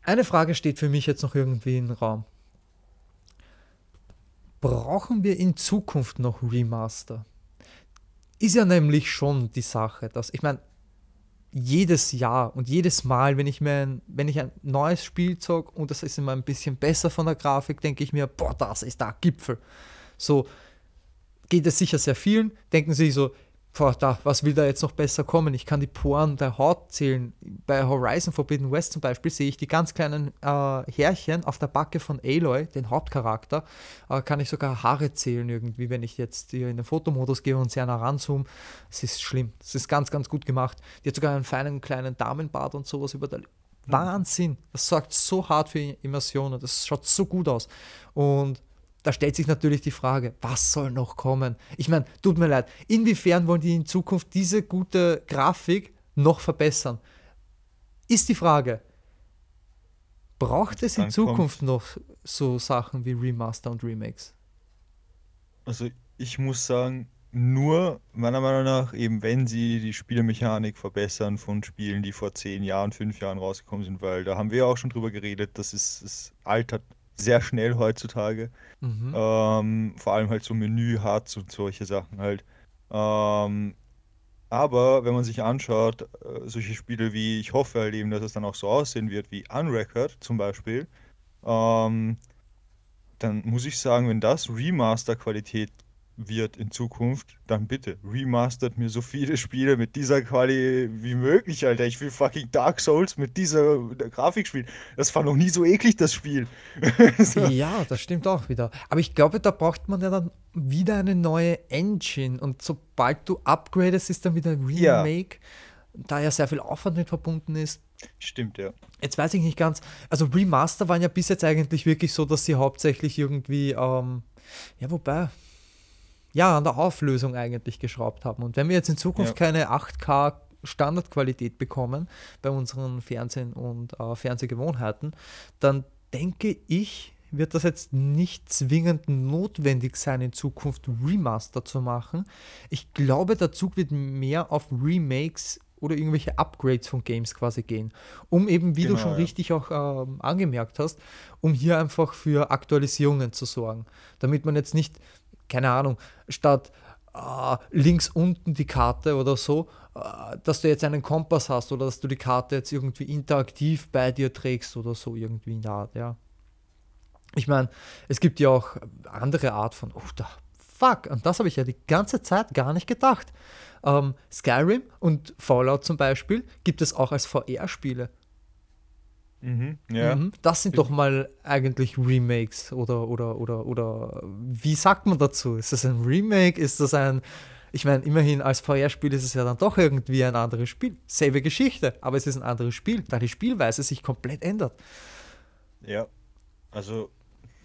Eine Frage steht für mich jetzt noch irgendwie im Raum brauchen wir in Zukunft noch Remaster? Ist ja nämlich schon die Sache, dass ich meine, jedes Jahr und jedes Mal, wenn ich mir ein, wenn ich ein neues Spiel zocke und das ist immer ein bisschen besser von der Grafik, denke ich mir, boah, das ist der Gipfel. So geht es sicher sehr vielen, denken sie so, boah, da, was will da jetzt noch besser kommen? Ich kann die Poren der Haut zählen. Bei Horizon Forbidden West zum Beispiel sehe ich die ganz kleinen äh, Härchen auf der Backe von Aloy, den Hauptcharakter, äh, kann ich sogar Haare zählen irgendwie, wenn ich jetzt hier in den Fotomodus gehe und sehr nah ranzoome. Es ist schlimm. Es ist ganz, ganz gut gemacht. Die hat sogar einen feinen kleinen Damenbart und sowas über der Wahnsinn. Das sorgt so hart für Immersion und das schaut so gut aus. Und da stellt sich natürlich die Frage, was soll noch kommen? Ich meine, tut mir leid, inwiefern wollen die in Zukunft diese gute Grafik noch verbessern? Ist die Frage, braucht es in Zukunft noch so Sachen wie Remaster und Remakes? Also ich muss sagen, nur meiner Meinung nach, eben wenn sie die Spielmechanik verbessern von Spielen, die vor zehn Jahren, fünf Jahren rausgekommen sind, weil da haben wir ja auch schon drüber geredet, das ist, es altert sehr schnell heutzutage. Mhm. Ähm, vor allem halt so Menü, Harz und solche Sachen halt. Ähm, aber wenn man sich anschaut, äh, solche Spiele wie, ich hoffe halt eben, dass es dann auch so aussehen wird, wie Unrecord zum Beispiel, ähm, dann muss ich sagen, wenn das Remaster-Qualität wird in Zukunft, dann bitte remastert mir so viele Spiele mit dieser Quali wie möglich, Alter. Ich will fucking Dark Souls mit dieser Grafik spielen. Das war noch nie so eklig, das Spiel. So. Ja, das stimmt auch wieder. Aber ich glaube, da braucht man ja dann wieder eine neue Engine. Und sobald du upgradest, ist dann wieder ein Ja. Remake, da ja sehr viel Aufwand mit verbunden ist. Stimmt, ja. Jetzt weiß ich nicht ganz, also Remaster waren ja bis jetzt eigentlich wirklich so, dass sie hauptsächlich irgendwie ähm, Ja, wobei, ja, an der Auflösung eigentlich geschraubt haben. Und wenn wir jetzt in Zukunft ja. keine 8K Standardqualität bekommen bei unseren Fernsehen und äh, Fernsehgewohnheiten, dann denke ich, wird das jetzt nicht zwingend notwendig sein, in Zukunft Remaster zu machen. Ich glaube, der Zug wird mehr auf Remakes oder irgendwelche Upgrades von Games quasi gehen, um eben, wie genau, du schon ja. richtig auch ähm, angemerkt hast, um hier einfach für Aktualisierungen zu sorgen, damit man jetzt nicht, keine Ahnung, statt äh, links unten die Karte oder so, äh, dass du jetzt einen Kompass hast oder dass du die Karte jetzt irgendwie interaktiv bei dir trägst oder so irgendwie in der Art, ja. Ich meine, es gibt ja auch andere Art von, oh, da, fuck, und das habe ich ja die ganze Zeit gar nicht gedacht. Ähm, Skyrim und Fallout zum Beispiel gibt es auch als VR-Spiele. Mhm, ja. Mhm, das sind doch mal eigentlich Remakes oder, oder, oder, oder wie sagt man dazu? Ist das ein Remake? Ist das ein, ich meine, immerhin als VR-Spiel ist es ja dann doch irgendwie ein anderes Spiel. Selbe Geschichte, aber es ist ein anderes Spiel, da die Spielweise sich komplett ändert. Ja, also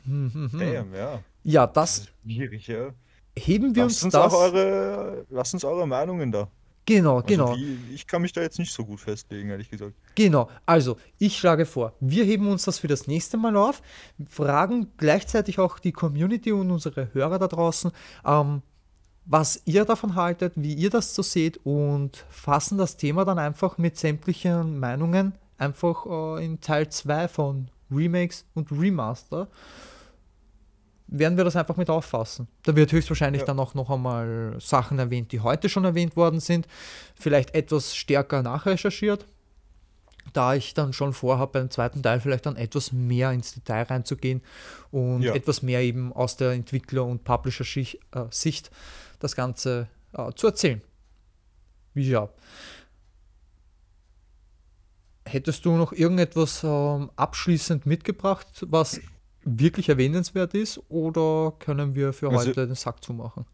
Mhm. Damn, ja. Ja, das, das schwierig, ja. Heben wir lasst uns, uns das. Eure, lasst uns eure Meinungen da. Genau, also genau. Wie, ich kann mich da jetzt nicht so gut festlegen, ehrlich gesagt. Genau, also ich schlage vor, wir heben uns das für das nächste Mal auf, fragen gleichzeitig auch die Community und unsere Hörer da draußen, ähm, was ihr davon haltet, wie ihr das so seht und fassen das Thema dann einfach mit sämtlichen Meinungen einfach äh, in Teil 2 von Remakes und Remaster werden wir das einfach mit auffassen. Da wird höchstwahrscheinlich ja. dann auch noch einmal Sachen erwähnt, die heute schon erwähnt worden sind, vielleicht etwas stärker nachrecherchiert, da ich dann schon vorhabe, beim zweiten Teil vielleicht dann etwas mehr ins Detail reinzugehen und ja. etwas mehr eben aus der Entwickler- und Publisher-Sicht äh, das Ganze äh, zu erzählen. Wie ja. Hättest du noch irgendetwas ähm, abschließend mitgebracht, was wirklich erwähnenswert ist oder können wir für also, heute den Sack zumachen?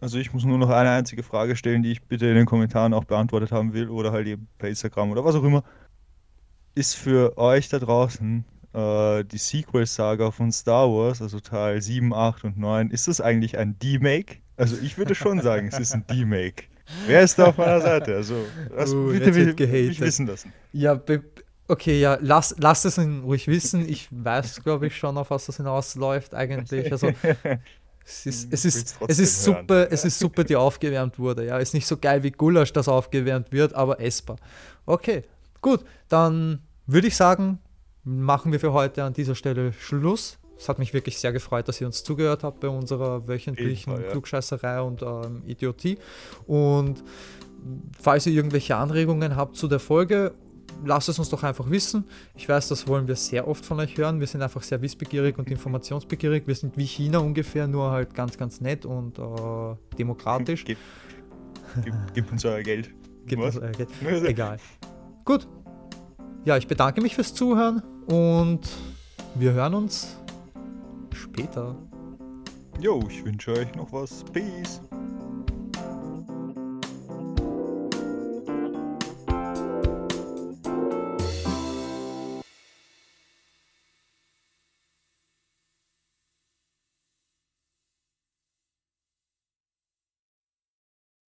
Also ich muss nur noch eine einzige Frage stellen, die ich bitte in den Kommentaren auch beantwortet haben will oder halt eben per Instagram oder was auch immer. Ist für euch da draußen äh, die Sequel-Saga von Star Wars, also Teil 7, 8 und 9, ist das eigentlich ein D-Make? Also ich würde schon sagen, es ist ein D-Make. Wer ist da auf meiner Seite? Also, das uh, bitte will, mich wissen lassen. Ja, Okay, ja, lass, lass es ihn ruhig wissen. Ich weiß, glaube ich, schon, auf was das hinausläuft eigentlich. Also, es ist, es ist, es ist super, es ist super, die aufgewärmt wurde. Ja, ist nicht so geil wie Gulasch, das aufgewärmt wird, aber essbar. Okay, gut, dann würde ich sagen, machen wir für heute an dieser Stelle Schluss. Es hat mich wirklich sehr gefreut, dass ihr uns zugehört habt bei unserer wöchentlichen Fall, ja. Klugscheißerei und ähm, Idiotie. Und falls ihr irgendwelche Anregungen habt zu der Folge lasst es uns doch einfach wissen. Ich weiß, das wollen wir sehr oft von euch hören. Wir sind einfach sehr wissbegierig und informationsbegierig. Wir sind wie China ungefähr, nur halt ganz, ganz nett und äh, demokratisch. Gib, gib, gib, uns euer Geld. Gib uns euer Geld. Egal. Gut. Ja, ich bedanke mich fürs Zuhören und wir hören uns später. Jo, ich wünsche euch noch was. Peace.